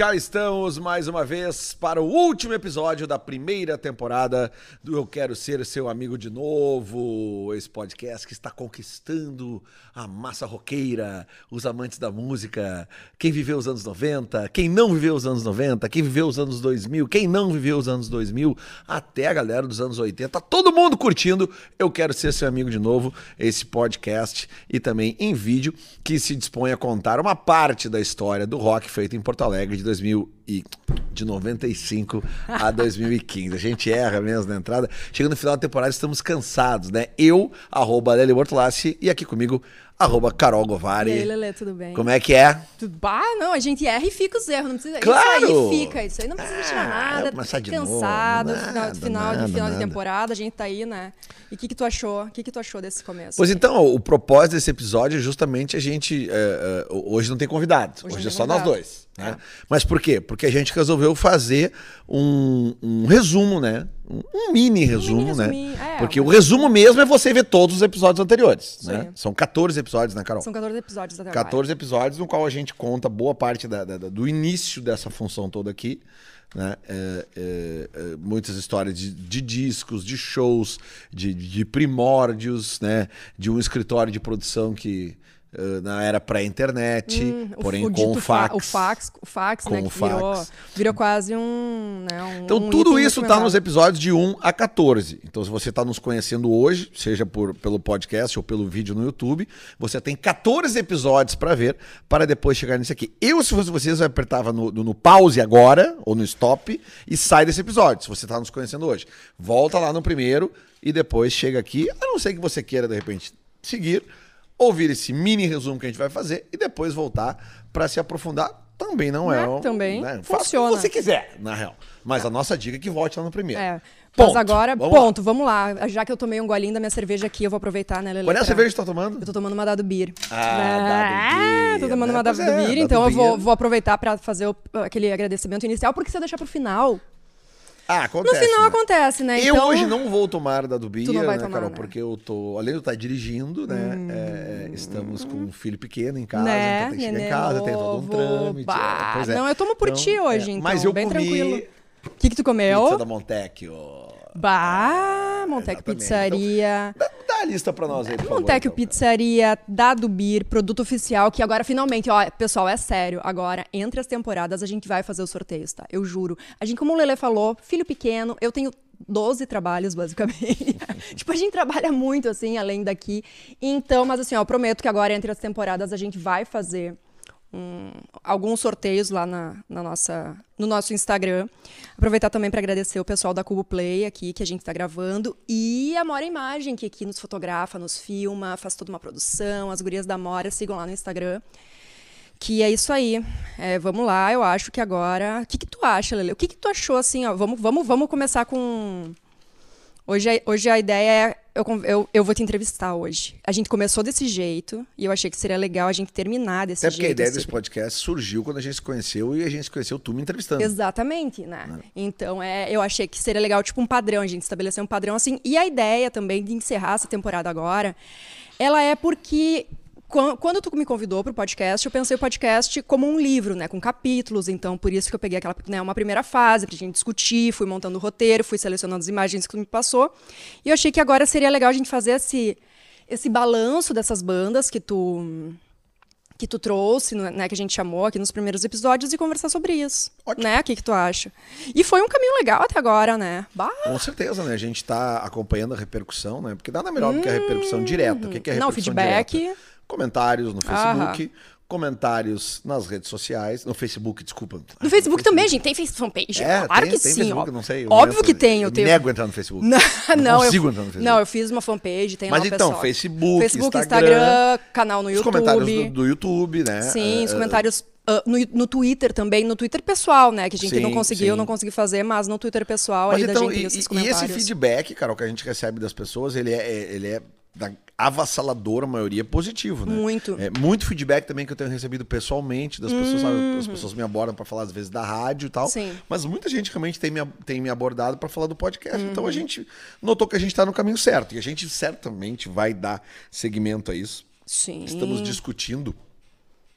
Cá estamos mais uma vez para o último episódio da primeira temporada do Eu Quero Ser Seu Amigo de Novo, esse podcast que está conquistando a massa roqueira, os amantes da música, quem viveu os anos 90, quem não viveu os anos 90, quem viveu os anos 2000, quem não viveu os anos 2000, até a galera dos anos 80, todo mundo curtindo Eu Quero Ser Seu Amigo de Novo, esse podcast e também em vídeo que se dispõe a contar uma parte da história do rock feito em Porto Alegre de 2000 e de 95 a 2015. A gente erra mesmo na entrada. Chegando no final da temporada, estamos cansados, né? Eu, arroba Lely Bortolassi, e aqui comigo, arroba Carol Govari. E aí, Lelê, tudo bem? Como é que é? Tudo... Bah, não, a gente erra e fica os erros, não precisa. Claro! Isso aí fica, isso aí não precisa tirar Ah, nada. começar de cansado, novo, final, nada, final, nada, de, final nada. de temporada, a gente tá aí, né? E o que, que tu achou? O que, que tu achou desse começo? Pois então, o propósito desse episódio é justamente a gente. é, é, hoje não tem convidado, hoje, Hoje é só nós convidado. dois. Né? Mas por quê? Porque a gente resolveu fazer um, um resumo, né? Um, um mini resumo, né? resuminho, é, Porque um o resumo mesmo é você ver todos os episódios anteriores. Né? São 14 episódios, né, Carol? São 14 episódios até agora. 14 episódios no qual a gente conta boa parte da- da- do início dessa função toda aqui. Né? É, é, é, muitas histórias de, de discos, de shows, de, de primórdios, né? de um escritório de produção que na era pré-internet, Hum, porém com o fa- fax. O fax, o fax Com né? o Que virou, fax. virou quase um. Né, um Então, um tudo isso está nos episódios de 1 a 14. Então, se você está nos conhecendo hoje, seja por, pelo podcast ou pelo vídeo no YouTube, você tem 14 episódios para ver, para depois chegar nesse aqui. Eu, se fosse vocês, eu apertava no, no- no pause agora, ou no stop, e sai desse episódio, se você está nos conhecendo hoje. Volta lá no primeiro e depois chega aqui, a não ser que você queira, de repente, seguir, ouvir esse mini resumo que a gente vai fazer e depois voltar para se aprofundar. Também não é. Né? um- Também Faça o que funciona. você quiser, na real. Mas a nossa dica é que volte lá no primeiro. É. Ponto. Mas agora, Vamos lá. ponto, vamos lá. Já que eu tomei um golinho da minha cerveja aqui, eu vou aproveitar, né, Lelê? Qual é a cerveja que você tá tomando? Eu tô tomando uma Dado Beer. Ah, Dado Beer, tô tomando né? uma Dado é, Beer, Dado então eu vou, vou aproveitar pra fazer o- aquele agradecimento inicial, porque se eu deixar pro final, Ah, no acontece. final né? acontece, né? Eu então, hoje não vou tomar da não vai né, tomar, Carol? né? Porque eu tô. Além de eu estar dirigindo, né? é, estamos com um filho pequeno em casa, né? então tem que chegar em casa, tem todo um trâmite. é, é. Não, eu tomo por Então, ti hoje, é, então, Mas eu bem comi tranquilo. O que que tu comeu? pizza da Montecchio. Bah, Montec Exatamente. Pizzaria. Dá, dá a lista pra nós aí, por favor. Montec então. Pizzaria, Dado Beer, produto oficial, que agora finalmente, ó, pessoal, é sério, agora, entre as temporadas, a gente vai fazer os sorteios, tá? Eu juro. A gente, como o Lele falou, filho pequeno, eu tenho 12 trabalhos, basicamente. tipo, a gente trabalha muito, assim, além daqui. Então, mas assim, ó, eu prometo que agora, entre as temporadas, a gente vai fazer um- alguns sorteios lá na, na nossa, no nosso Instagram. Aproveitar também para agradecer o pessoal da Cubo Play aqui, que a gente está gravando, e a Mora Imagem, que aqui nos fotografa, nos filma, faz toda uma produção. As gurias da Mora, sigam lá no Instagram. Que é isso aí. É, vamos lá, eu acho que agora. O que, que tu acha, Lele? O que, que tu achou assim? Ó, vamos, vamos, vamos começar com. Hoje, hoje a ideia é. Eu, eu, eu vou te entrevistar hoje. A gente começou desse jeito e eu achei que seria legal a gente terminar desse Até porque a jeito. ideia assim. desse podcast surgiu quando a gente se conheceu e a gente se conheceu tu me entrevistando. Exatamente, né? Então, é, eu achei que seria legal, tipo, um padrão, a gente estabelecer um padrão assim. E a ideia também de encerrar essa temporada agora, ela é porque quando tu me convidou para o podcast, eu pensei o podcast como um livro, né, com capítulos. Então, por isso que eu peguei aquela, né, uma primeira fase para a gente discutir, fui montando o roteiro, fui selecionando as imagens que tu me passou. E eu achei que agora seria legal a gente fazer esse esse balanço dessas bandas que tu que tu trouxe, né, que a gente chamou aqui nos primeiros episódios e conversar sobre isso. Ótimo. Né? O que, que tu acha? E foi um caminho legal até agora, né? Bah, Com certeza, né? A gente tá acompanhando a repercussão, né? Porque nada melhor do que a repercussão direta. O que que é a Hum. não, repercussão feedback. direta? Comentários no Aham. Facebook, comentários nas redes sociais, no Facebook, desculpa. No Facebook também, a gente tem fanpage. É, claro tem, que tem sim. Facebook, ó. não sei. Óbvio entro- que tem. Eu, Eu tenho... nego entrar no Facebook. Não, não, consigo eu, entrar no Facebook. não, eu fiz uma fanpage, tem Mas lá então, pessoal. Facebook, Facebook, Instagram, Instagram, canal no Os YouTube. comentários do, do YouTube, né? Sim, os Eh, comentários ah, no, no Twitter também, no Twitter pessoal, né? Que a gente Sim, não conseguiu, sim. não consegui fazer, mas no Twitter pessoal Mas ali então, da gente e, nesses e esse comentários. feedback, Carol, que a gente recebe das pessoas, ele é, é- ele é da avassaladora maioria positivo, né? Muito. É, muito feedback também que eu tenho recebido pessoalmente das pessoas, sabe? As Uhum. pessoas me abordam para falar às vezes da rádio e tal. Sim. Mas muita gente realmente tem me, tem me abordado para falar do podcast. Então Uhum. a gente notou que a gente está no caminho certo e a gente certamente vai dar seguimento a isso. Sim. Estamos discutindo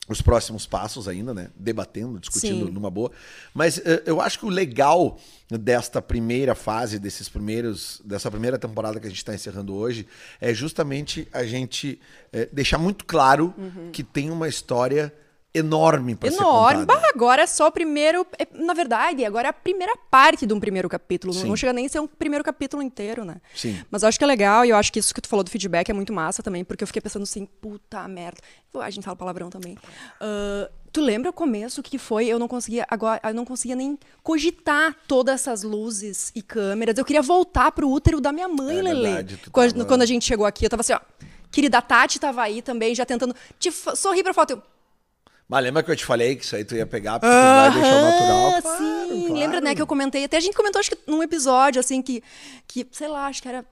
os próximos passos ainda, né? Debatendo, discutindo Sim. numa boa. Mas eh, eu acho que o legal desta primeira fase, desses primeiros, dessa primeira temporada que a gente está encerrando hoje, é justamente a gente eh, deixar muito claro que tem uma história enorme para ser Enorme. Bah, agora é só o primeiro. é, na verdade, agora é a primeira parte de um primeiro capítulo. Não- Sim. Não chega nem a ser um primeiro capítulo inteiro, né? Sim. Mas eu acho que é legal e eu acho que isso que tu falou do feedback é muito massa também, porque eu fiquei pensando assim, puta merda. A gente fala palavrão também. Ah, tu lembra o começo o que foi? Eu não conseguia agora, eu não conseguia nem cogitar todas essas luzes e câmeras. Eu queria voltar pro útero da minha mãe, É Lelê. verdade, Quando, tava- quando a gente chegou aqui, eu tava assim, ó. Querida Tati tava aí também, já tentando te sorrir pra foto. Eu, Mas lembra que eu te falei que isso aí tu ia pegar porque tu vai deixar o natural? Ah, Claro, sim, claro. lembra, né, que eu comentei. Até a gente comentou, acho que num episódio, assim, que, que sei lá, acho que era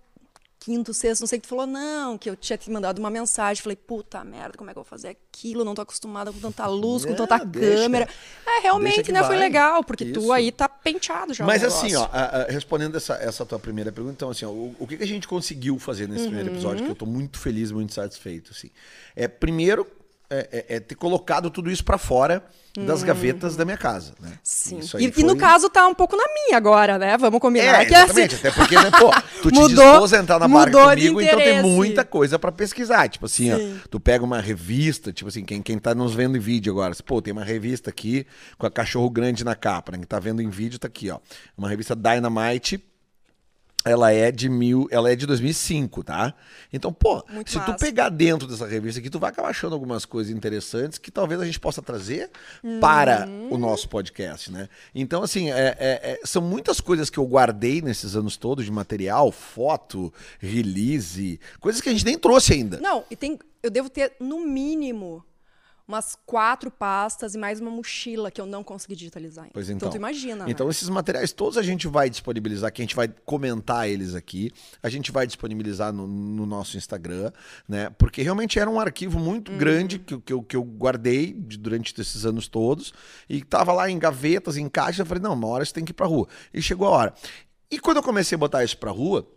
quinto, sexto, não sei, que tu falou, não, que eu tinha te mandado uma mensagem. Falei, puta merda, como é que eu vou fazer aquilo? Não tô acostumada com tanta luz, com tanta deixa. câmera. É, Deixa realmente, que né, foi vai. legal, porque Isso. tu aí tá penteado já. Mas assim, ó, a- a- respondendo essa, essa tua primeira pergunta, então assim, ó, o, o que, que a gente conseguiu fazer nesse primeiro Uhum. episódio, que eu tô muito feliz, muito satisfeito, assim. É, primeiro, é, é- é ter colocado tudo isso pra fora das gavetas da minha casa, né? Sim. Isso aí E, e no foi- caso tá um pouco na minha agora, né? Vamos combinar. É, que assim, exatamente. Até porque, né, pô, tu te Mudou- dispôs a entrar na barca comigo, então tem muita coisa pra pesquisar. Tipo assim, Sim. ó, tu pega uma revista, tipo assim, quem, quem tá nos vendo em vídeo agora, assim, pô, tem uma revista aqui com a cachorro grande na capa, né? Quem tá vendo em vídeo tá aqui, ó. Uma revista Dynamite. Ela é de mil, ela é de 2005, tá? Então, pô, Muito se tu massa. pegar dentro dessa revista aqui, tu vai acabar achando algumas coisas interessantes que talvez a gente possa trazer para o nosso podcast, né? Então, assim, é- é- é- são muitas coisas que eu guardei nesses anos todos de material, foto, release, coisas que a gente nem trouxe ainda. Não, e tem. Eu devo ter, no mínimo, umas quatro pastas e mais uma mochila que eu não consegui digitalizar ainda. Pois então. tu imagina. né? Então, esses materiais todos a gente vai disponibilizar, que a gente vai comentar eles aqui. A gente vai disponibilizar no, no nosso Instagram, né? Porque realmente era um arquivo muito grande que, eu- que, eu, que eu guardei de- durante esses anos todos. E tava lá em gavetas, em caixas. Eu falei, não, uma hora você tem que ir pra rua. E chegou a hora. E quando eu comecei a botar isso pra rua,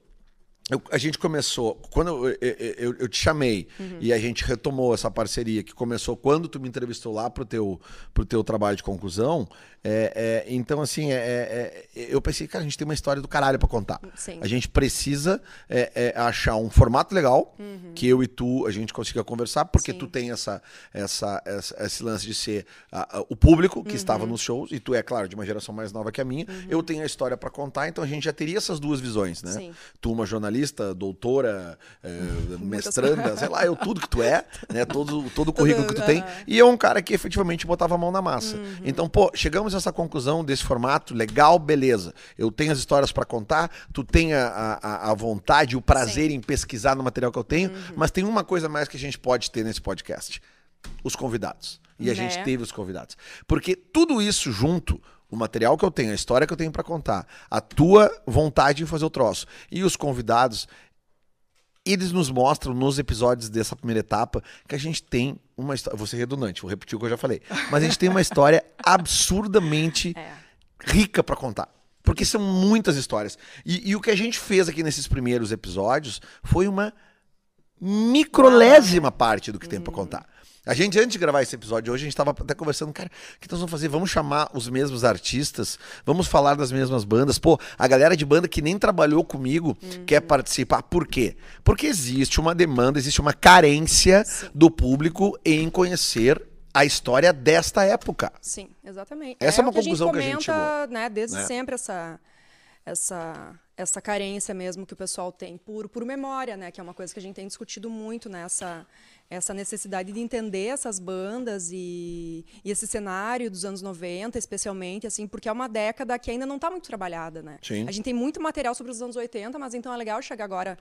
eu- a gente começou, quando eu, eu, eu- te chamei e a gente retomou essa parceria que começou quando tu me entrevistou lá pro teu, pro teu trabalho de conclusão, é, é, então assim, é, é, é, eu pensei, cara, a gente tem uma história do caralho pra contar. Sim. A gente precisa é, achar um formato legal que eu e tu a gente consiga conversar, porque Sim. tu tem essa, essa, essa- esse lance de ser ah, ah, o público que estava nos shows, e tu é, claro, de uma geração mais nova que a minha, eu tenho a história pra contar, então a gente já teria essas duas visões, né? Sim. Tu uma jornalista, doutora, eh, mestranda, sei lá, eu tudo que tu é, né? Todo, todo o currículo que tu tem. aham. E eu um cara que efetivamente botava a mão na massa. Então, pô, chegamos a essa conclusão desse formato, legal, beleza. Eu tenho as histórias pra contar, tu tem a, a, a vontade, o prazer em pesquisar no material que eu tenho, mas tem uma coisa mais que a gente pode ter nesse podcast: os convidados. E a Né? gente teve os convidados. Porque tudo isso junto, o material que eu tenho, a história que eu tenho pra contar, a tua vontade em fazer o troço e os convidados, eles nos mostram nos episódios dessa primeira etapa que a gente tem uma história. Vou ser redundante, vou repetir o que eu já falei. Mas a gente tem uma história absurdamente É. rica pra contar. Porque são muitas histórias. E, e o que a gente fez aqui nesses primeiros episódios foi uma microlésima parte do que tem pra contar. A gente, antes de gravar esse episódio hoje, a gente tava até conversando, cara, o que nós vamos fazer? Vamos chamar os mesmos artistas, vamos falar das mesmas bandas. Pô, a galera de banda que nem trabalhou comigo quer participar. Por quê? Porque existe uma demanda, existe uma carência do público em conhecer a história desta época. Sim, exatamente. Essa é uma o que conclusão a que a gente comenta, né, desde né? sempre essa essa essa carência mesmo que o pessoal tem por, por memória, né, que é uma coisa que a gente tem discutido muito nessa essa necessidade de entender essas bandas e, e esse cenário dos anos 90, especialmente assim, porque é uma década que ainda não está muito trabalhada, né? Sim. A gente tem muito material sobre os anos 80, mas então é legal chegar agora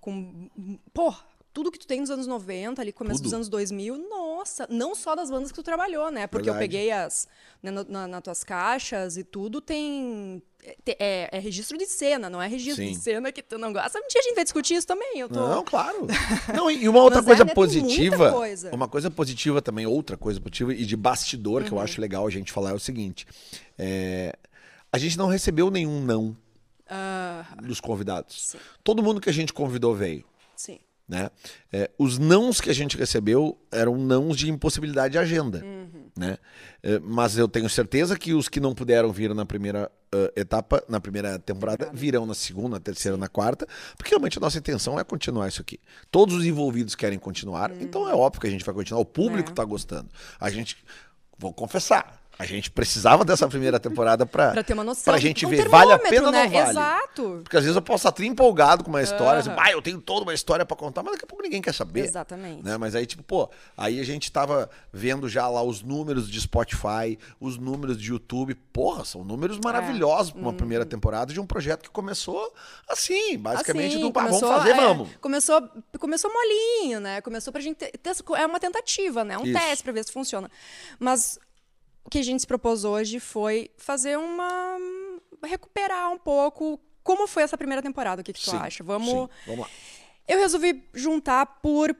com pô, tudo que tu tem nos anos 90, ali começo Tudo. dos anos 2000, nossa, não só das bandas que tu trabalhou, né? Porque eu Verdade. peguei as né, no- na, nas tuas caixas e tudo tem é, é- é registro de cena, não é registro Sim. de cena que tu não gosta. A gente vai discutir isso também. Eu tô... Não, claro. Não, e uma outra é, coisa muita positiva, coisa. uma coisa positiva também, outra coisa positiva e de bastidor que eu Uhum. acho legal a gente falar é o seguinte: é, a gente não recebeu nenhum não Ah, dos convidados. Sim. Todo mundo que a gente convidou veio. sim. Né? É, os nãos que a gente recebeu eram nãos de impossibilidade de agenda, Uhum. né? É, mas eu tenho certeza que os que não puderam vir na primeira uh, etapa, na primeira temporada, virão na segunda, na terceira, na quarta, porque realmente a nossa intenção é continuar isso aqui. Todos os envolvidos querem continuar, então é óbvio que a gente vai continuar. O público É. está gostando. A gente, vou confessar, a gente precisava dessa primeira temporada para Pra ter uma noção. pra gente Um ver, vale a pena ou né? não vale? Exato. Porque às vezes eu posso estar empolgado com uma história, assim, Aham. ah, eu tenho toda uma história pra contar, mas daqui a pouco ninguém quer saber. Exatamente. Né? Mas aí, tipo, pô, aí a gente tava vendo já lá os números de Spotify, os números de YouTube. Porra, são números maravilhosos pra uma primeira temporada de um projeto que começou assim, basicamente, Assim, do ah, vamos começou, fazer, é, vamos. Começou, começou molinho, né? Começou pra gente ter, ter- é uma tentativa, né? Um Isso. teste pra ver se funciona. Mas que a gente se propôs hoje foi fazer uma recuperar um pouco como foi essa primeira temporada. O que, que tu Sim, acha? Vamos sim, vamos lá. Eu resolvi juntar por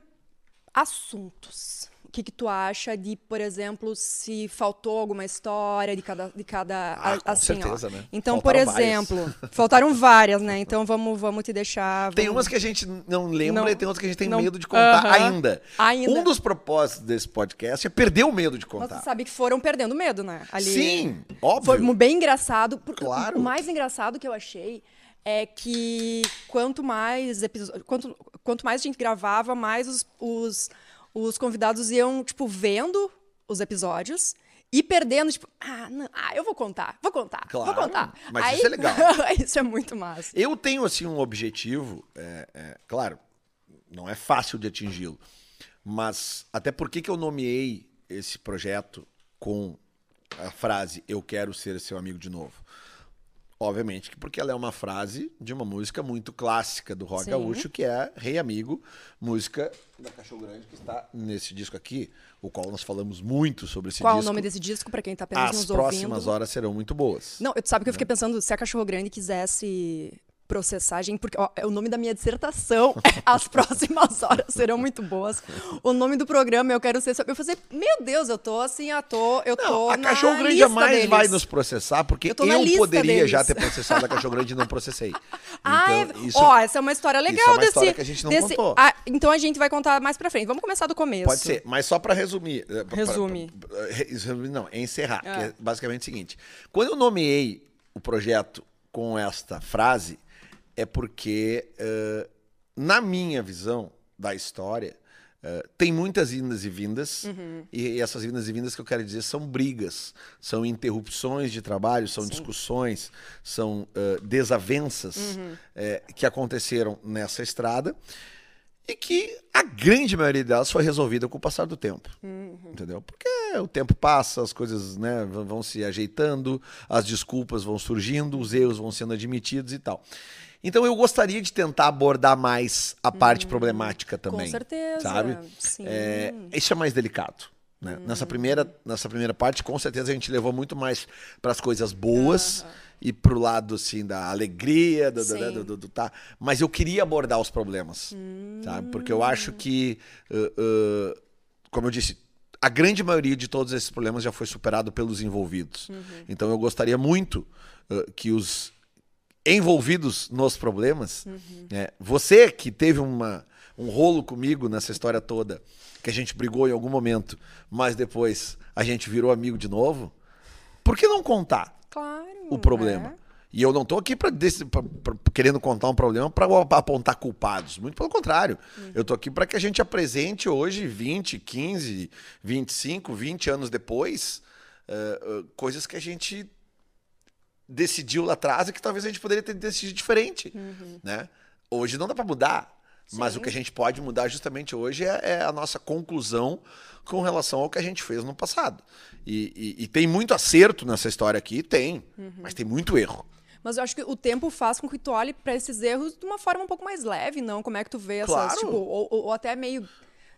assuntos. O que, que tu acha de, por exemplo, se faltou alguma história de cada. De cada Ah, a- com assim, ó. certeza, né? Então, por Faltaram várias. exemplo, faltaram várias, né? Então vamos, vamos te deixar. Tem vamos- umas que a gente não lembra Não- e tem outras que a gente tem não- medo de contar ainda. Ainda. Um dos propósitos desse podcast é perder o medo de Mas contar. tu sabe que foram perdendo medo, né? Ali. Sim, óbvio. Foi bem engraçado. porque Claro. O mais engraçado que eu achei é que quanto mais episódios. Quanto, quanto mais a gente gravava, mais os, os, os convidados iam, tipo, vendo os episódios. E perdendo, tipo, ah, não, ah, eu vou contar, vou contar, Claro, vou contar. mas isso é legal. isso é muito massa. Eu tenho, assim, um objetivo, é, é, claro, não é fácil de atingi-lo, mas até por que que eu nomeei esse projeto com a frase Eu quero ser seu amigo de novo? Obviamente que porque ela é uma frase de uma música muito clássica do rock Sim. gaúcho, que é Rei Amigo, música da Cachorro Grande, que está nesse disco aqui, o qual nós falamos muito sobre esse Qual disco. o nome desse disco, pra quem tá apenas As nos próximas ouvindo? horas serão muito boas. Não, tu sabe que eu fiquei pensando, se a Cachorro Grande quisesse processagem, porque ó, é o nome da minha dissertação, as próximas horas serão muito boas. O nome do programa, eu quero ser... Eu falei, meu Deus, eu tô assim, eu tô, eu Não, tô a na Cachorro Grande jamais deles. vai nos processar, porque Eu eu, poderia deles. já ter processado a Cachorro Grande e não processei. Ah, Então, é... isso ó, essa é uma história legal é uma desse... história que a gente não desse... contou. Ah, então a gente vai contar mais pra frente. Vamos começar do começo. pode ser, mas só para resumir. eh, pra- Resume. pra- pra- re- resumir, não, é encerrar. Ah. que é basicamente o seguinte: quando eu nomeei o projeto com esta frase, é porque, eh, na minha visão da história, eh, tem muitas indas e vindas, Uhum. e essas indas e vindas que eu quero dizer são brigas, são interrupções de trabalho, são discussões, são eh, desavenças Uhum. que aconteceram nessa estrada e que a grande maioria delas foi resolvida com o passar do tempo. Entendeu? Porque o tempo passa, as coisas né, vão se ajeitando, as desculpas vão surgindo, os erros vão sendo admitidos e tal. Então eu gostaria de tentar abordar mais a parte problemática também. certeza, Sabe? sim. É, isso é mais delicado. Né? Nessa, primeira, nessa primeira parte, com certeza, a gente levou muito mais para as coisas boas e pro lado assim da alegria, do, do- Sim. do- do- tá. Mas eu queria abordar os problemas, sabe? Porque eu acho que, uh, uh, como eu disse, a grande maioria de todos esses problemas já foi superado pelos envolvidos. Então eu gostaria muito uh, que os envolvidos nos problemas, né? você que teve uma, um rolo comigo nessa história toda, que a gente brigou em algum momento, mas depois a gente virou amigo de novo, por que não contar? Claro. o problema. né? E eu não tô aqui pra- querendo contar um problema para apontar culpados. Muito pelo contrário. Eu tô aqui para que a gente apresente hoje, 20, 15, 25, 20 anos depois, eh, eh, coisas que a gente decidiu lá atrás e que talvez a gente poderia ter decidido diferente. Né? Hoje não dá para mudar. Mas Sim. o que a gente pode mudar justamente hoje é, é a nossa conclusão com relação ao que a gente fez no passado. E, e- e tem muito acerto nessa história aqui? Tem. Mas tem muito erro. Mas eu acho que o tempo faz com que tu olhe pra esses erros de uma forma um pouco mais leve, não? Como é que tu vê essas, Claro. tipo, ou, ou- ou até meio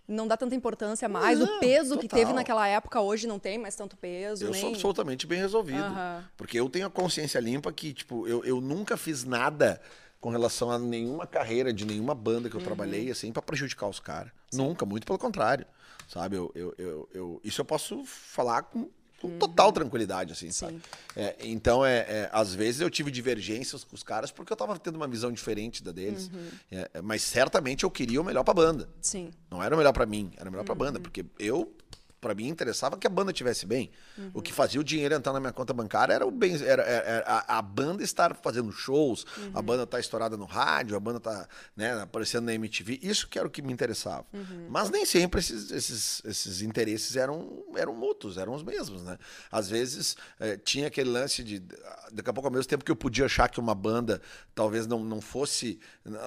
não dá tanta importância mais. Não, o peso que total. teve naquela época hoje não tem mais tanto peso, Eu nem. sou absolutamente bem resolvido. Aham. Porque eu tenho a consciência limpa que, tipo, eu, eu nunca fiz nada com relação a nenhuma carreira de nenhuma banda que eu trabalhei, assim, pra prejudicar os caras. Nunca, muito pelo contrário. Sabe? Eu, eu, eu, eu- isso eu posso falar com com total tranquilidade, assim, sabe? É, então, é, é, às vezes eu tive divergências com os caras porque eu tava tendo uma visão diferente da deles. É, mas certamente eu queria o melhor pra banda. Sim. Não era o melhor pra mim, era o melhor pra banda, porque eu para mim interessava que a banda tivesse bem. Uhum. O que fazia o dinheiro entrar na minha conta bancária era o bem, era, era, a, a, banda estar fazendo shows, uhum. a banda estar tá estourada no rádio, a banda tá né, aparecendo na MTV. Isso que era o que me interessava. Uhum. Mas nem sempre esses, esses, esses interesses eram, eram mútuos, eram os mesmos, né? Às vezes eh, tinha aquele lance de daqui a pouco ao mesmo tempo que eu podia achar que uma banda talvez não, não fosse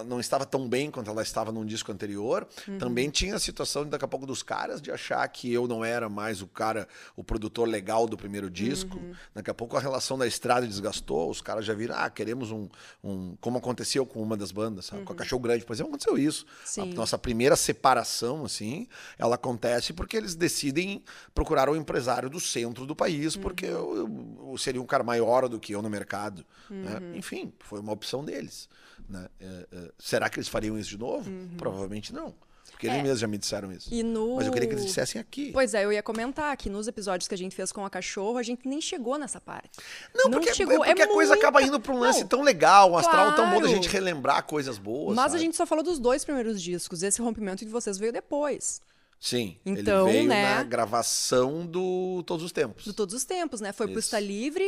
não estava tão bem quanto ela estava num disco anterior, uhum. também tinha a situação daqui a pouco dos caras de achar que eu não era mais o cara, o produtor legal do primeiro disco. Uhum. Daqui a pouco a relação da estrada desgastou, os caras já viram, ah, queremos um. um como aconteceu com uma das bandas, sabe? Uhum. Com a uhum. Cachorro Grande, por exemplo, aconteceu isso. Sim. A nossa primeira separação, assim, ela acontece porque eles decidem procurar um empresário do centro do país, uhum. porque eu, eu, eu, seria um cara maior do que eu no mercado. Né? Uhum. Enfim, foi uma opção deles. Né? É, é, será que eles fariam isso de novo? Uhum. Provavelmente não. Porque é. eles mesmos já me disseram isso. No... Mas eu queria que eles dissessem aqui. Pois é, eu ia comentar que nos episódios que a gente fez com a cachorro, a gente nem chegou nessa parte. Não, porque, chegou. É porque é a coisa muita... acaba indo para um lance não, tão legal, um astral claro. tão bom da gente relembrar coisas boas. Mas sabe? a gente só falou dos dois primeiros discos. Esse rompimento de vocês veio depois. Sim, então, ele veio né, na gravação do Todos os Tempos. Do Todos os Tempos, né? Foi Isso. pro Está Livre,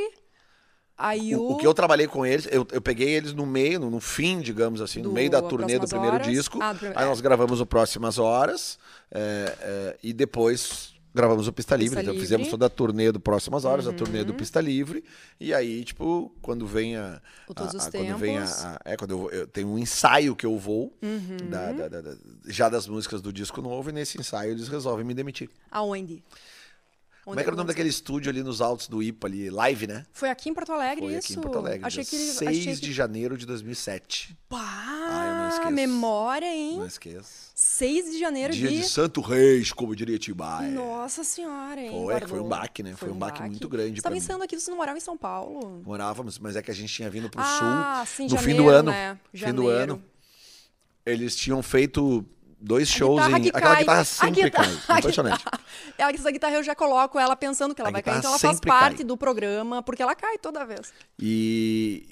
Aí o... o, que eu trabalhei com eles, eu, eu peguei eles no meio, no, no fim, digamos assim, do, no meio da turnê do primeiro horas. disco. Ah, do... Aí nós gravamos o Próximas Horas é, é, e depois gravamos o Pista, Pista Livre. Então fizemos toda a turnê do Próximas Horas, uhum. a turnê do Pista Livre. E aí, tipo, quando vem a. O Todos a, os a, Tempos. Quando vem a, a, é, quando eu, eu, tenho um ensaio que eu vou, uhum. da, da, da, já das músicas do disco novo, e nesse ensaio eles resolvem me demitir. Aonde? Como é que era o nome daquele estúdio ali nos altos do IPA ali? Live, né? Foi aqui em Porto Alegre Foi isso? aqui em Porto Alegre. Achei que 6 achei que... de janeiro de 2007. Pá, ah, memória, hein? Não esqueço. 6 de janeiro Dia de... de Santo Reis, como diria Tibai. Nossa senhora, hein? Foi, foi um baque, né? Foi, foi um baque, muito grande Você estava pensando aqui, você não morava em São Paulo? Morávamos, mas é que a gente tinha vindo pro ah, sul sim, no janeiro, fim do ano. Né? Fim do ano. Eles tinham feito dois shows em. Aquela guitarra sempre guitarra, cai. Impressionante. Ela, essa guitarra eu já coloco ela pensando que ela a vai cair, então ela faz parte cai. do programa, porque ela cai toda vez. E,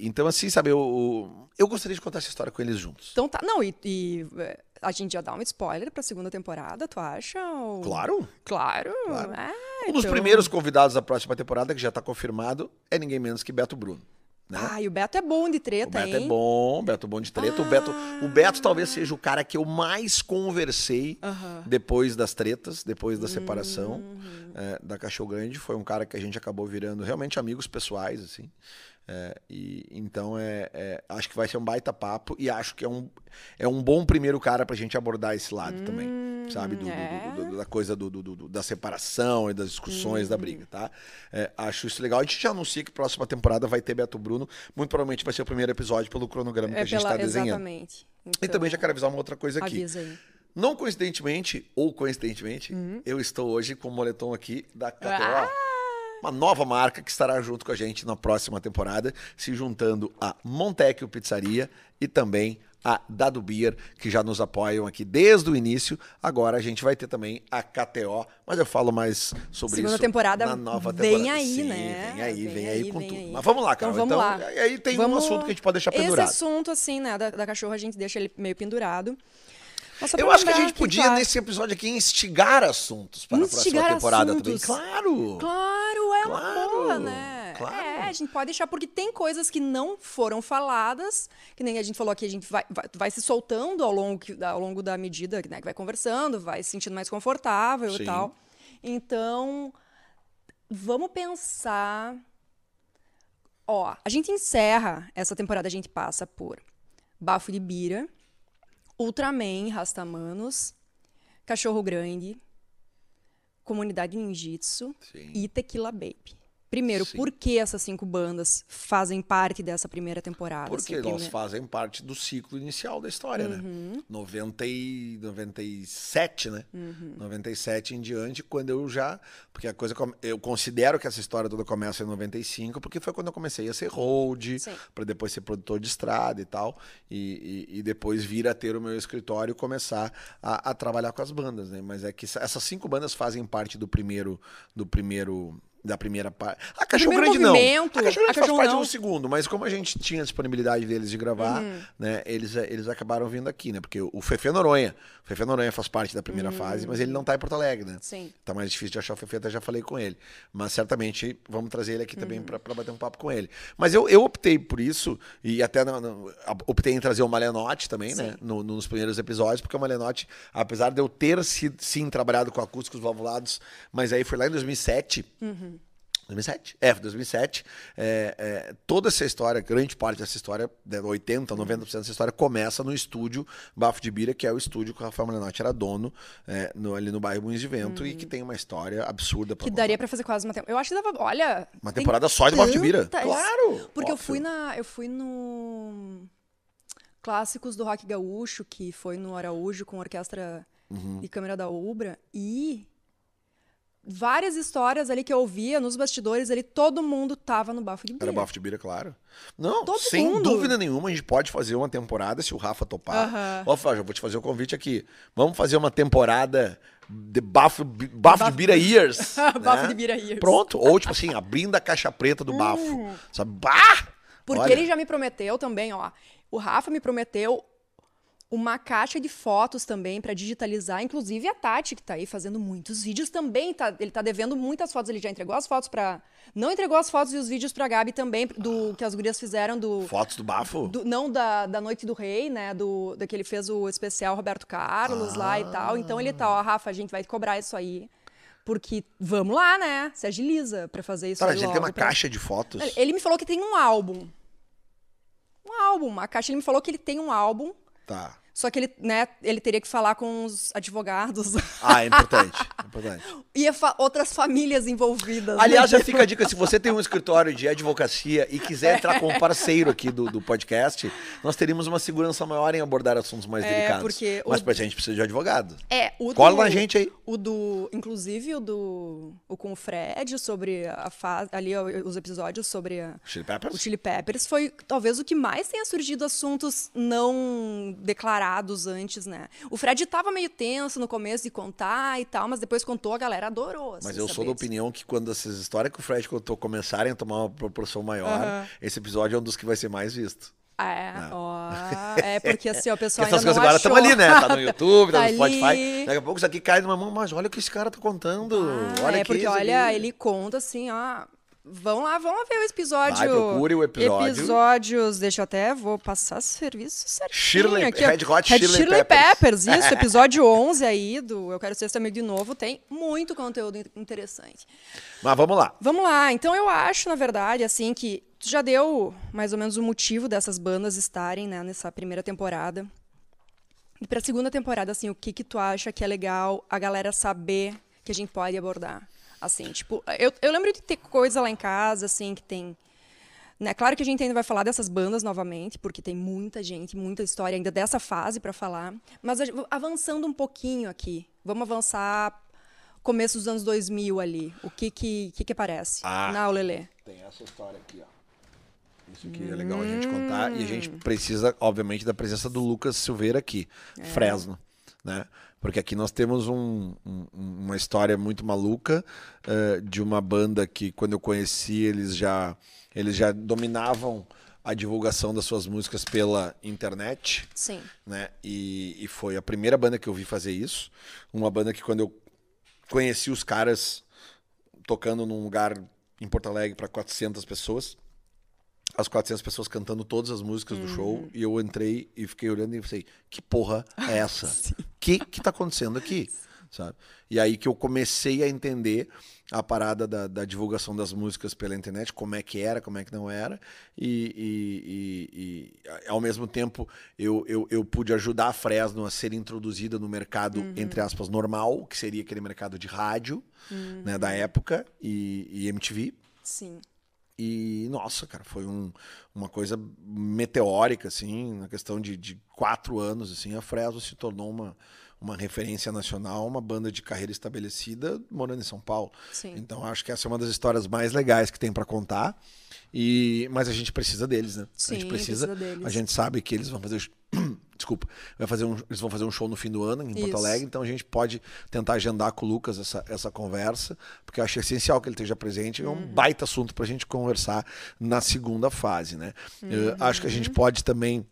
e então, assim, sabe, eu, eu gostaria de contar essa história com eles juntos. Então tá. Não, e, e é, a gente já dá um spoiler pra segunda temporada, tu acha? Ou... Claro. Claro. claro. É, um dos então... primeiros convidados da próxima temporada, que já tá confirmado, é ninguém menos que Beto Bruno. Né? Ah, e o Beto é bom de treta, o Beto é hein? é bom, o Beto é bom de treta. Ah. O, Beto, o Beto talvez seja o cara que eu mais conversei depois das tretas, depois da separação uhum. é, da Cachorro Grande. Foi um cara que a gente acabou virando realmente amigos pessoais, assim. É, e, então, é, é, acho que vai ser um baita papo e acho que é um, é um bom primeiro cara pra gente abordar esse lado hum, também, sabe? Do, é. do, do, da coisa do, da separação e das discussões, hum. da briga, tá? É, acho isso legal. A gente já anuncia que a próxima temporada vai ter Beto Bruno. Muito provavelmente vai ser o primeiro episódio pelo cronograma que a gente está desenhando. Exatamente. Então, e também já quero avisar uma outra coisa aqui. Avisa aí. Não coincidentemente, ou coincidentemente, uhum. eu estou hoje com o moletom aqui da KTO. Ah! uma nova marca que estará junto com a gente na próxima temporada, se juntando a Montecchio Pizzaria e também a Dado Beer, que já nos apoiam aqui desde o início. Agora a gente vai ter também a KTO, mas eu falo mais sobre Segunda isso temporada na nova temporada. Vem aí, Sim, né? Vem aí, vem, vem aí, com vem tudo. Aí. Mas vamos lá, cara. Então, vamos então, lá. aí tem vamos... um assunto que a gente pode deixar pendurado. Esse assunto, assim, né, da, da cachorra, a gente deixa ele meio pendurado. Eu acho que a gente podia, tá... nesse episódio aqui, instigar assuntos para instigar a próxima temporada assuntos. também. Claro! Claro, é claro, uma boa, né? Claro. É, a gente pode deixar, porque tem coisas que não foram faladas, que nem a gente falou aqui, a gente vai, vai, vai se soltando ao longo, ao longo da medida, né? Que vai conversando, vai se sentindo mais confortável Sim. e tal. Então, vamos pensar. Ó, a gente encerra essa temporada, a gente passa por Bafo de Bira Ultraman, Rastamanos, Cachorro Grande, Comunidade Ninjitsu Sim. e Tequila Baby. Primeiro, Sim. por que essas cinco bandas fazem parte dessa primeira temporada? Porque assim, elas prime- fazem parte do ciclo inicial da história, Uhum. né? 90 e 97, né? Uhum. 97 em diante, quando eu já. Porque a coisa. Eu considero que essa história toda começa em 95, porque foi quando eu comecei a ser hold, para depois ser produtor de estrada e tal. E, e- e depois vir a ter o meu escritório e começar a, a trabalhar com as bandas, né? Mas é que essa- essas cinco bandas fazem parte do primeiro. Do primeiro da primeira parte. A Cachorro Grande não. A Cachorro Grande faz parte não. do segundo, mas como a gente tinha a disponibilidade deles de gravar, Uhum. né, eles, eles acabaram vindo aqui, né? Porque o Fefe Noronha, o Fefe Noronha faz parte da primeira Uhum. fase, mas ele não tá em Porto Alegre, né? Sim. Tá mais difícil de achar o Fefe, até já falei com ele. Mas certamente vamos trazer ele aqui também Uhum. pra para bater um papo com ele. Mas eu, eu optei por isso, e até optei em trazer o Malenote também, né? Sim. No- nos primeiros episódios, porque o Malenote, apesar de eu ter sido, sim trabalhado com acústicos valvulados, mas aí foi lá em 2007. 2007? É, foi 2007. É, é, toda essa história, grande parte dessa história, de 80%, 90% dessa história, começa no estúdio Bafo de Bira, que é o estúdio que o Rafael Malenotti era dono, é, no- ali no bairro Moinhos de Vento, e que tem uma história absurda pra Que contar. daria pra fazer quase uma temporada. Eu acho que dava. Olha. Uma tem temporada só de Bafo de Bira. Claro! Porque eu óbvio. fui na. Eu fui no. Clássicos do Rock Gaúcho, que foi no Araújo com orquestra Uhum. e câmera da Ubra. E várias histórias ali que eu ouvia nos bastidores ali, todo mundo tava no bafo de Era bira. Bafo de Bira, claro. Não, Todo sem mundo. dúvida nenhuma, a gente pode fazer uma temporada, se o Rafa topar. Ó, Flávio, eu vou te fazer o convite aqui. Vamos fazer uma temporada de Bafo, bafo de Bira Years. Bafo né? de Bira Years. Pronto. Ou, tipo assim, abrindo a caixa preta do bafo. Sabe? Bah! Porque Olha, ele já me prometeu também, ó. O Rafa me prometeu uma caixa de fotos também pra digitalizar, inclusive a Tati que tá aí fazendo muitos vídeos também, tá, ele tá devendo muitas fotos, ele já entregou as fotos pra. não entregou as fotos e os vídeos pra Gabi também do que as gurias fizeram do, Fotos do bafo? do- não da, da Noite do Rei, né, do da que ele fez o especial Roberto Carlos lá e tal. Então ele tá, ó, Rafa, a gente vai cobrar isso aí. Porque vamos lá, né? Se agiliza pra fazer isso Tá, aí ele tem uma pra- caixa de fotos. ele- me falou que tem um álbum. Um álbum. A Caixa ele me falou que ele tem um álbum, Tá. Só que ele, né, ele teria que falar com os advogados. Ah, é importante. é importante. e fa- outras famílias envolvidas. Aliás, né? já fica a dica: se você tem um escritório de advocacia e quiser entrar como parceiro aqui do, do podcast, nós teríamos uma segurança maior em abordar assuntos mais É, delicados. porque o- Mas pra gente precisa de advogado. É, o do, Cola na gente aí. O do, inclusive o do, o com o Fred sobre a fase, ali os episódios sobre a, Chili Peppers? o Chili Peppers foi talvez o que mais tenha surgido assuntos não declarados antes, né? O Fred tava meio tenso no começo de contar e tal, mas depois contou, a galera adorou. assim, Mas eu sou da opinião que quando essas histórias que o Fred contou começarem a tomar uma proporção maior, Aham. esse episódio é um dos que vai ser mais visto. É, ó, é porque assim, o pessoal ainda não coisas agora estão ali, né? Tá no YouTube, tá, Tá no Spotify. ali. Daqui a pouco isso aqui cai numa mão, mas olha o que esse cara tá contando. Ah, olha é porque, olha, aqui. ele conta assim, ó. Vão lá, vão ver o episódio. Vai, procure o episódio. Episódios, deixa eu até, vou passar serviço certinho Shirley- aqui. Red Hot Red Shirley Shirley Peppers. Peppers, isso, episódio 11 aí do Eu Quero Ser Seu Amigo de Novo, tem muito conteúdo in- interessante. Mas vamos lá. Vamos lá, então eu acho, na verdade, assim, que tu já deu mais ou menos o motivo dessas bandas estarem, né, nessa primeira temporada. E pra segunda temporada, assim, o que que tu acha que é legal a galera saber que a gente pode abordar? Assim, tipo, eu, eu lembro de ter coisa lá em casa, assim, que tem... Né? Claro que a gente ainda vai falar dessas bandas novamente, porque tem muita gente, muita história ainda dessa fase para falar. Mas avançando um pouquinho aqui, vamos avançar começo dos anos 2000 ali. O que que, que, que aparece Ah. na Lelê? Tem essa história aqui, ó. Isso aqui é legal a gente contar. E a gente precisa, obviamente, da presença do Lucas Silveira aqui, Fresno, né? Porque aqui nós temos um- um- uma história muito maluca eh, de uma banda que, quando eu conheci, eles já, eles já dominavam a divulgação das suas músicas pela internet Sim. né? E, e foi a primeira banda que eu vi fazer isso. Uma banda que quando eu conheci os caras tocando num lugar em Porto Alegre para 400 pessoas, as 400 pessoas cantando todas as músicas do show, e eu entrei e fiquei olhando e pensei, que porra é essa? que que tá acontecendo aqui? Sabe? E aí que eu comecei a entender a parada da, da divulgação das músicas pela internet, como é que era, como é que não era, e, e- e- e, ao mesmo tempo eu, eu, eu pude ajudar a Fresno a ser introduzida no mercado, entre aspas, normal, que seria aquele mercado de rádio né, da época, e, e MTV. Sim. E, nossa, cara, foi um, uma coisa meteórica, assim, na questão de, de quatro anos, assim, a Fresno se tornou uma, uma referência nacional, uma banda de carreira estabelecida morando em São Paulo. Sim. Então acho que essa é uma das histórias mais legais que tem para contar. E mas a gente precisa deles, né? Sim, a gente precisa. precisa deles. A gente sabe que eles vão fazer Desculpa, vai fazer um, eles vão fazer um show no fim do ano em Porto Isso. Alegre, então a gente pode tentar agendar com o Lucas essa, essa conversa, porque eu acho essencial que ele esteja presente. É um Uhum. baita assunto para a gente conversar na segunda fase, né? Uhum. acho que a gente pode também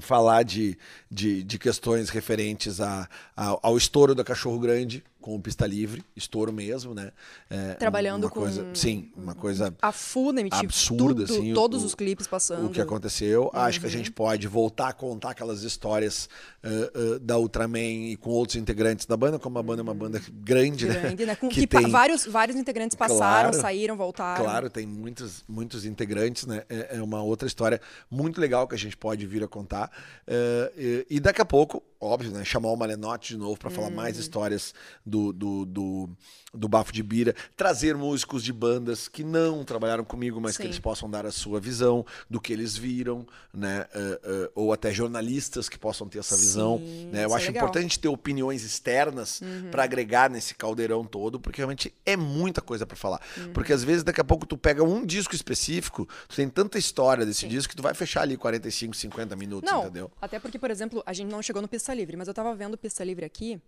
falar de, de, de questões referentes a, a- ao estouro da Cachorro Grande com o Pista Livre, estouro mesmo, né? É, Trabalhando uma coisa, com- sim, uma coisa A full na MTV. Absurda, tudo, assim, Todos o- os clipes passando. o que aconteceu. Acho Uhum. que a gente pode voltar a contar aquelas histórias ah, ah, da Ultraman e com outros integrantes da banda, como a banda é uma banda grande, Grande, né? Com, que que tem, vários, vários integrantes passaram, Claro. saíram, voltaram. Claro, tem muitos, muitos integrantes, né? É, é uma outra história muito legal que a gente pode vir a contar. Eh, e, e daqui a pouco, óbvio, né? Chamar o Malenotti de novo para falar mais Uhum. histórias do, do, do, do Bafo de Bira. Trazer músicos de bandas que não trabalharam comigo, mas que Sim. eles possam dar a sua visão do que eles viram, né? Eh, eh, ou até jornalistas que possam ter essa visão. Sim, né? Eu é acho legal. importante ter opiniões externas para agregar nesse caldeirão todo, porque realmente é muita coisa para falar. Uhum. Porque às vezes daqui a pouco tu pega um disco específico, tu tem tanta história desse disco que tu vai fechar ali 45, 50 minutos, Não, entendeu? até porque, por exemplo, a gente não chegou no Pista Livre, mas eu tava vendo o Pista Livre aqui.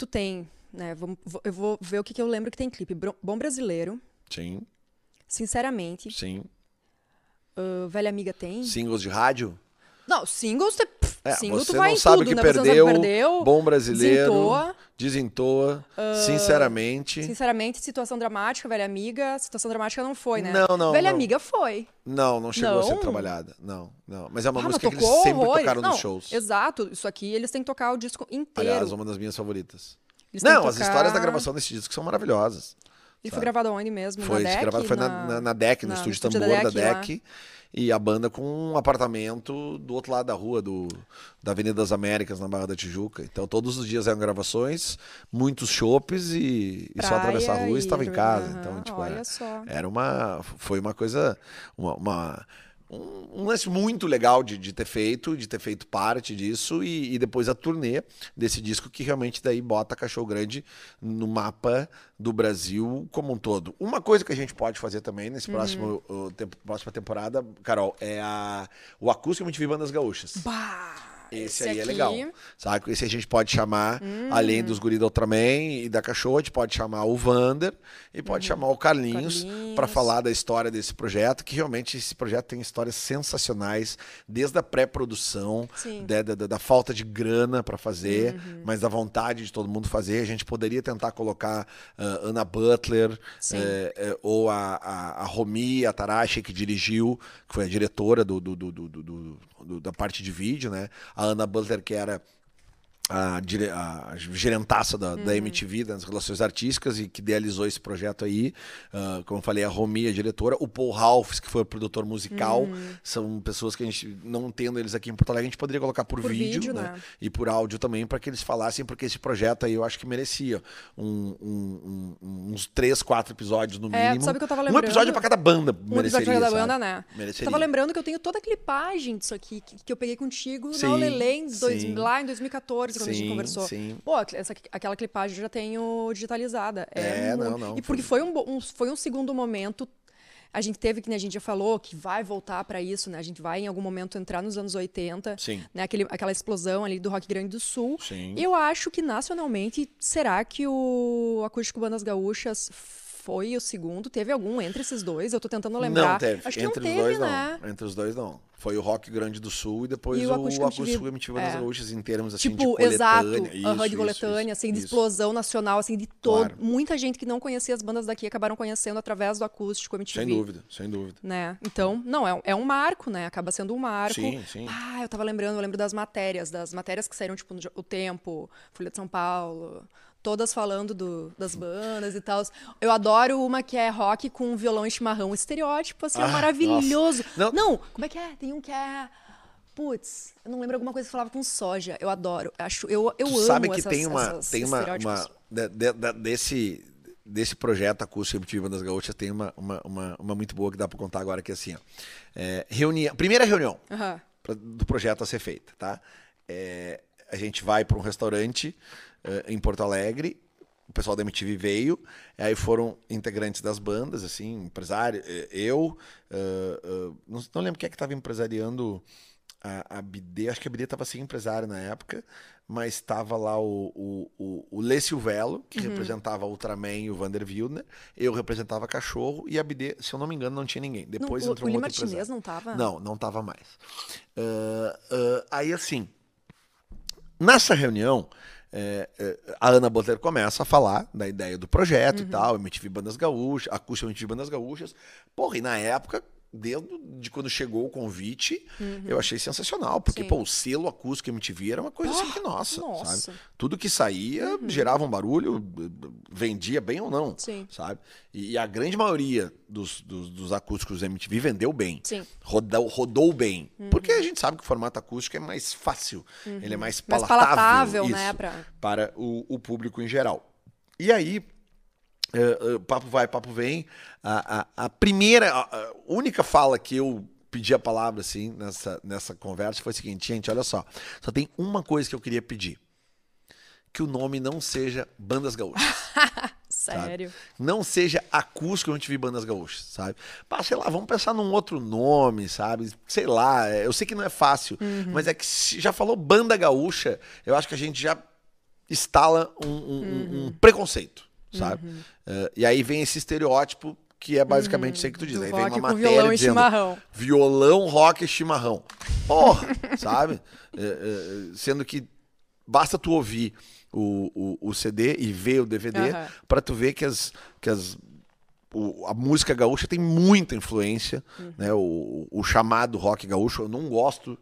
Tu tem, né? vamos- eu vou ver o que, que eu lembro que tem clipe. Bom Brasileiro, Sim, Sinceramente. sim. ah, Velha Amiga tem. Singles de rádio. Não, singles, pff, É, single você tu vai não sabe tudo, que né? Não sabe perdeu, perdeu. Bom brasileiro. Desentoa. Desentoa. sinceramente. Sinceramente, situação dramática, velha amiga. Situação dramática não foi, né? Não, não, Velha não. amiga foi. Não, não chegou a ser Não? trabalhada. Não, não. Mas é uma Ah, música que eles sempre horrores. tocaram não, nos shows. Exato. Isso aqui eles têm que tocar o disco inteiro. Aliás, uma das minhas favoritas. Eles Não, as tocar- histórias da gravação desse disco são maravilhosas. Ele foi gravado onde mesmo? Foi, na esse DEC? gravado foi na, na, na DEC, no na- estúdio estúdio tambor da. DEC. E a banda com um apartamento do outro lado da rua, do, da Avenida das Américas, na Barra da Tijuca. Então todos os dias eram gravações, muitos chopes e, e só atravessar a rua e e estava em casa. Aham, Então, tipo, olha era, só. era uma. Foi uma coisa. Uma. uma- um, um lance muito legal de, de ter feito, de ter feito parte disso, e, e depois a turnê desse disco que realmente daí bota Cachorro Grande no mapa do Brasil como um todo. Uma coisa que a gente pode fazer também nesse Uhum. próximo o tempo- próxima temporada, Carol, é a, o acústico MTV Bandas Gaúchas. Bah, Esse, esse aí é aqui- legal. Sabe? Esse a gente pode chamar, além dos guri da Ultraman e da Cachorro, a gente pode chamar o Vander e pode chamar o Carlinhos Carlinhos. para falar da história desse projeto, que realmente esse projeto tem histórias sensacionais, desde a pré-produção, Sim. da, da- da falta de grana para fazer, mas da vontade de todo mundo fazer. A gente poderia tentar colocar ah, Ana Butler eh, eh, ou a, a, a Romi Atarashi, que dirigiu, que foi a diretora do, do- do- do- do- da parte de vídeo, né? A Ana Butler, que era a, dire- a gerentaça da, da MTV, das relações artísticas, e que idealizou esse projeto aí. Ah, como eu falei, a Romi, a diretora. O Paul Ralphs, que foi o produtor musical. São pessoas que a gente, não tendo eles aqui em Porto Alegre, a gente poderia colocar por, Por vídeo, vídeo, né? né? E por áudio também, para que eles falassem, porque esse projeto aí eu acho que merecia um- um- um- uns três, quatro episódios no É, mínimo. sabe o que eu tava Um lembrando? episódio para cada banda. Um mereceria, episódio da sabe? banda, né? Mereceria. Tava lembrando que eu tenho toda a clipagem disso aqui, que, que eu peguei contigo Sim, na Olelê, lá em 2014, quando a gente Sim, conversou. sim. Pô, essa, aquela clipagem eu já tenho digitalizada. É, É, muito- não, não, E porque foi um, um- foi um segundo momento. A gente teve, que nem a gente já falou, que vai voltar pra isso, né? A gente vai em algum momento entrar nos anos 80. Sim. Né? Aquele, aquela explosão ali do Rock Grande do Sul. Sim. Eu acho que nacionalmente, será que o Acústico Bandas Gaúchas foi o segundo? Teve algum entre esses dois? Eu tô tentando lembrar. Não teve. Acho que Entre não os teve, dois, né? não. Entre os dois, não. Foi o Rock Grande do Sul e depois E o Acústico, MTV, MTV das é. Gaúchas em termos assim, de Tipo, coletânea. exato, Isso, de coletânea, isso, assim, de isso. explosão nacional, assim, de todo. Claro. Muita gente que não conhecia as bandas daqui acabaram conhecendo através do acústico MTV. Sem dúvida, sem dúvida. Né? Então, não, é, um- é um marco, né? Acaba sendo um marco. Sim, sim. Ah, eu tava lembrando, eu lembro das matérias, das matérias que saíram, tipo, no O Tempo, Folha de São Paulo, todas falando do- das bandas e tal. Eu adoro uma que é rock com violão e chimarrão. Estereótipo, assim, é Ah, maravilhoso. nossa. Não. como é que é? Tem um que é. Putz, eu não lembro alguma coisa que falava com soja. Eu adoro. Acho, eu, eu tu amo sabe que essas, tem uma essas tem uma, uma de- de- de- desse desse projeto Acústico MTV Bandas Gaúchas tem uma, uma, uma, uma muito boa que dá pra contar agora, que é assim, ó. É, reunião, primeira reunião Aham. pra- do projeto a ser feita, tá? É, a gente vai para um restaurante em Porto Alegre, o pessoal da MTV veio, aí foram integrantes das bandas, assim, empresário, eh, eu, eh, eh, não, não lembro quem é que estava empresariando a, a BD, acho que a BD estava sem empresário na época, mas estava lá o, o, o, o Lê Silvelo, que representava o Ultraman e o Vander Wildner, eu representava Cachorro, e a BD, se eu não me engano, não tinha ninguém. Depois não, o, entrou o um Lee outro. Martinez não tava? Não, não tava mais. Ah, aí assim, nessa reunião, é, é, a Ana Butler começa a falar da ideia do projeto Uhum. e tal, MTV Bandas Gaúchas, acústica MTV Bandas Gaúchas. Porra, e na época, desde de quando chegou o convite, eu achei sensacional, porque Uhum. Sim. pô, o selo acústico MTV era uma coisa assim que, nossa, nossa. Uhum. sabe? Tudo que saía gerava um barulho, vendia bem ou não, Sim. sabe? E, a grande maioria dos, dos, dos acústicos MTV vendeu bem Sim. rodou, rodou bem. Porque a gente sabe que o formato acústico é mais fácil, ele é mais Mais palatável, palatável, isso, né, pra- para o, o público em geral. E aí, eh, eh, papo vai, papo vem. A, a, a primeira, a, a única fala que eu pedi a palavra assim nessa, nessa conversa foi o seguinte, gente, olha só, só tem uma coisa que eu queria pedir. Que o nome não seja Bandas Gaúchas. sabe? Sério. Não seja acústico MTV Bandas Gaúchas, sabe? Pá, sei lá, vamos pensar num outro nome, sabe? Sei lá, é, eu sei que não é fácil, mas é que se já falou banda gaúcha, eu acho que a gente já instala um, um- um- um preconceito, sabe? É, e aí vem esse estereótipo que é basicamente isso aí que tu diz. Do Aí vem uma matéria violão e dizendo, chimarrão. Violão, rock e chimarrão. Porra, sabe? É, é, sendo que basta tu ouvir o, o, o CD e ver o DVD Aham. pra tu ver que as, que as o- a música gaúcha tem muita influência, Uhum. né? O, o chamado rock gaúcho, eu não gosto.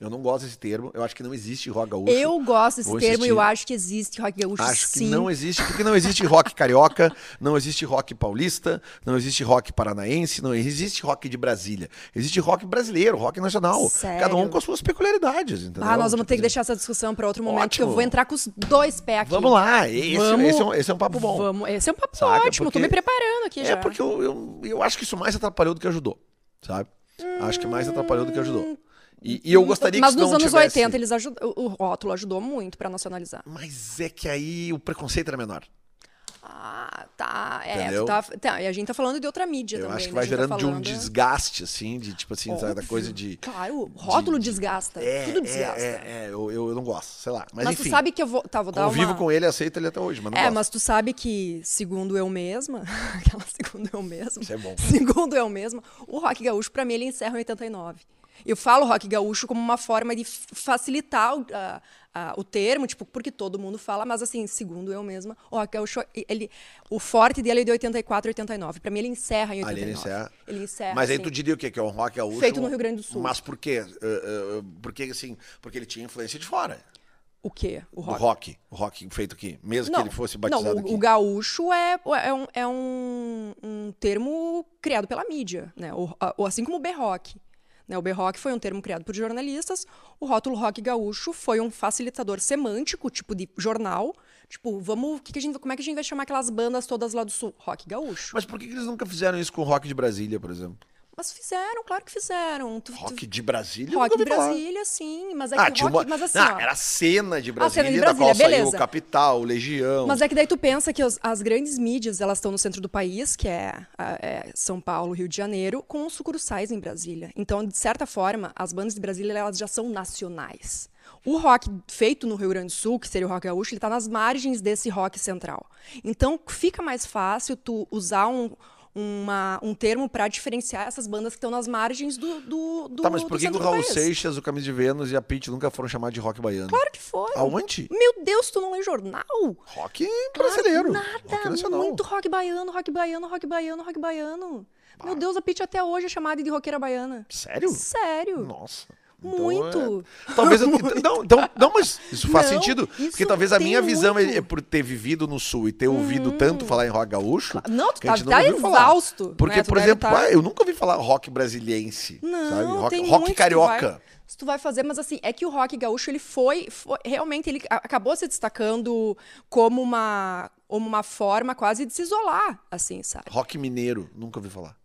Eu não gosto desse termo. Eu acho que não existe rock gaúcho. Eu gosto desse Vou termo e insistir. eu acho que existe rock gaúcho Acho que sim. não existe, porque não existe rock carioca, não existe rock paulista, não existe rock paranaense, não existe rock de Brasília. Existe rock brasileiro, rock nacional. Sério? Cada um com as suas peculiaridades, entendeu? Ah, nós vamos Tipo ter que assim, deixar essa discussão para outro momento, porque eu Ótimo. vou entrar com os dois pés aqui. Vamos lá, esse, Vamos- esse é, um, esse é um papo bom. Vamos, esse é um papo Saca? ótimo, eu tô Porque- me preparando aqui É já. porque eu, eu, eu acho que isso mais atrapalhou do que ajudou, sabe? Acho que mais atrapalhou do que ajudou. E, e eu gostaria Mas que isso nos anos tivesse... 80 eles ajud... o rótulo ajudou muito para nacionalizar. Mas é que aí o preconceito era menor. Ah, tá. É, tá, tá. E a gente tá falando de outra mídia Eu também. acho que né? vai A gente tá gerando de um falando- desgaste, assim, de tipo assim, sabe, da Óbvio. coisa de... Claro, rótulo desgasta. É, tudo é, desgasta. É, é, eu, eu, eu não gosto, sei lá. Mas, Mas, enfim, tu sabe que eu vou. Tá, vou dar convivo uma. com ele, aceito ele até hoje, mas não É, gosto. mas tu sabe que, segundo eu mesma, aquela segundo eu mesma, Isso é bom. segundo eu mesma, o rock gaúcho, pra mim, ele encerra em 89. Eu falo rock gaúcho como uma forma de facilitar o, a- a- o termo, tipo, porque todo mundo fala, mas assim, segundo eu mesma, o rock gaúcho, ele, o forte dele é de 84 89. Pra mim, ele encerra em 89. Ali ele encerra. Ele encerra, Mas aí sim. tu diria o quê? Que é um rock gaúcho? Feito no Rio Grande do Sul. Mas por quê? Uh, uh, porque, assim, porque ele tinha influência de fora. O quê? O rock? rock. O rock feito aqui. Mesmo que ele fosse batizado não, o, aqui. o gaúcho é, é, um, é um, um termo criado pela mídia, né? O, o- assim como o B-Rock. Né? O B-Rock foi um termo criado por jornalistas, o rótulo rock gaúcho foi um facilitador semântico, tipo de jornal. Tipo, vamos. Que que a gente, como é que a gente vai chamar aquelas bandas todas lá do sul? Rock gaúcho. Mas por que que eles nunca fizeram isso com o rock de Brasília, por exemplo? Mas fizeram, claro que fizeram. Tu- tu- Rock de Brasília? rock de. Brasília, sim. Mas é Ah, que rock. uma... Mas assim, Ah, era a cena de A Brasília, cena de da qual Brasília, saiu o beleza. Capital, Legião. Mas é que daí tu pensa que os- as grandes mídias elas estão no centro do país, que é, é São Paulo, Rio de Janeiro, com sucursais em Brasília. Então, de certa forma, as bandas de Brasília elas já são nacionais. O rock feito no Rio Grande do Sul, que seria o rock gaúcho, ele está nas margens desse rock central. Então, fica mais fácil tu usar um, uma- um termo para diferenciar essas bandas que estão nas margens do, do, do Tá, mas por que, o Raul. Seixas, o Camisa de Vênus e a Pitty nunca foram chamados de rock baiano? Claro que foram. Aonde? Meu Deus, tu não lê jornal? Rock brasileiro. Nada, rock nacional. muito rock baiano, rock baiano, rock baiano, rock baiano. Meu Deus, a Pitty até hoje é chamada de roqueira baiana. Sério? Sério. Nossa. Muito. é- Talvez eu não, não, então, não, mas isso faz Não, sentido. isso Porque talvez a minha visão é, muito. Hum. é por ter vivido no sul e ter ouvido tanto falar em rock gaúcho. Não, tu que a tá, gente não tá ouviu falar. exausto. Porque, né? Tu por exemplo, tá- ah, eu nunca ouvi falar rock brasiliense. Não, sabe? Rock, rock muito, carioca. Tu vai, se tu vai fazer, mas assim, é que o rock gaúcho, ele foi, foi- realmente, ele acabou se destacando como uma uma forma quase de se isolar, assim, sabe? Rock mineiro, nunca ouvi falar.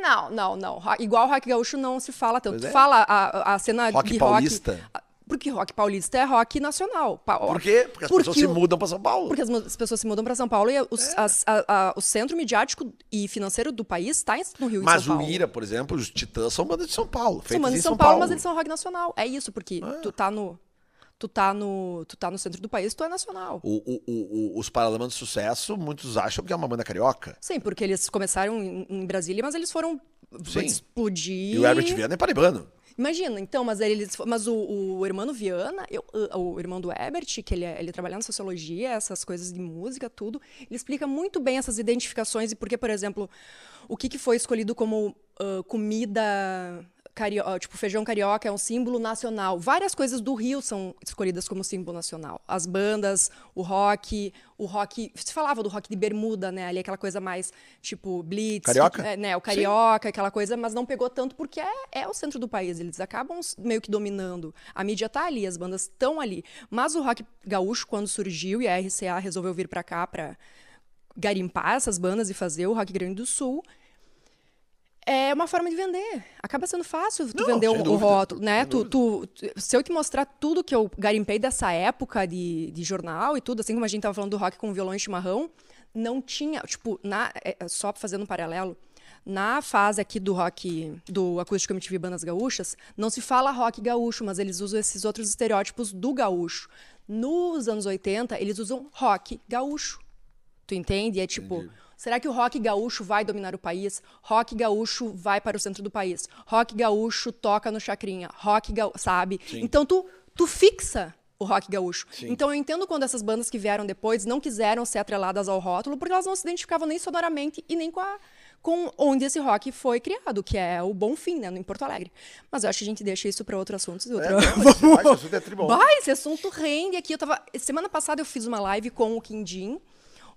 Não, não, não. Igual rock gaúcho não se fala tanto. É. Fala a, a cena Rock de paulista? rock. Porque rock paulista é rock nacional. Pa- Por quê? Porque as Porque pessoas se o- mudam pra São Paulo. Porque as, as pessoas se mudam para São Paulo e os- É. as- a- a- o centro midiático e financeiro do país está no Rio Mas e São o Paulo. Ira, por exemplo, os Titãs são bandas de São Paulo. São bandas de São, Paulo, mas eles são rock nacional. É isso, porque tu tá no. Tu tá, no, tu tá no centro do país, tu é nacional. O- o- o- os Paralamas de Sucesso, muitos acham que é uma banda carioca. Sim, porque eles começaram em, em Brasília, mas eles foram Sim. explodir. E o Herbert Viana é parebano. Imagina, então, mas eles, mas o, o irmão Viana, eu- o irmão do Herbert, que ele, é- ele trabalha na sociologia, essas coisas de música, tudo, ele explica muito bem essas identificações e porque, por exemplo, o que, que foi escolhido como ah, comida carioca, tipo feijão carioca é um símbolo nacional. Várias coisas do Rio são escolhidas como símbolo nacional. As bandas, o rock, o rock, se falava do rock de bermuda, né? Ali aquela coisa mais tipo blitz, Carioca? é, né, o carioca, aquela coisa, mas não pegou tanto porque é, é o centro do país. Eles acabam meio que dominando. A mídia tá ali, as bandas estão ali. Mas o rock gaúcho, quando surgiu e a RCA resolveu vir para cá para garimpar essas bandas e fazer o Rock Grande do Sul, é uma forma de vender. Acaba sendo fácil tu Não, vender o, dúvida, rótulo, né? Tu, tu- se eu te mostrar tudo que eu garimpei dessa época de, de jornal e tudo, assim como a gente tava falando do rock com violão e chimarrão, não tinha, tipo, na, é, é, só fazendo um paralelo, na fase aqui do rock, do acústico MTV Bandas Gaúchas, não se fala rock gaúcho, mas eles usam esses outros estereótipos do gaúcho. Nos anos 80, eles usam rock gaúcho. Tu entende? É tipo, será que o rock gaúcho vai dominar o país? Rock gaúcho vai para o centro do país. Rock gaúcho toca no chacrinha. Rock gaúcho, sabe? Então tu, tu fixa o rock gaúcho. Então eu entendo quando essas bandas que vieram depois não quiseram ser atreladas ao rótulo, porque elas não se identificavam nem sonoramente e nem com a com onde esse rock foi criado, que é o Bom Fim, né, em Porto Alegre. Mas eu acho que a gente deixa isso para outros assuntos. e É, não, mas esse- esse assunto é tribom. Vai, esse assunto rende aqui. Eu tava... Semana passada eu fiz uma live com o Quindim,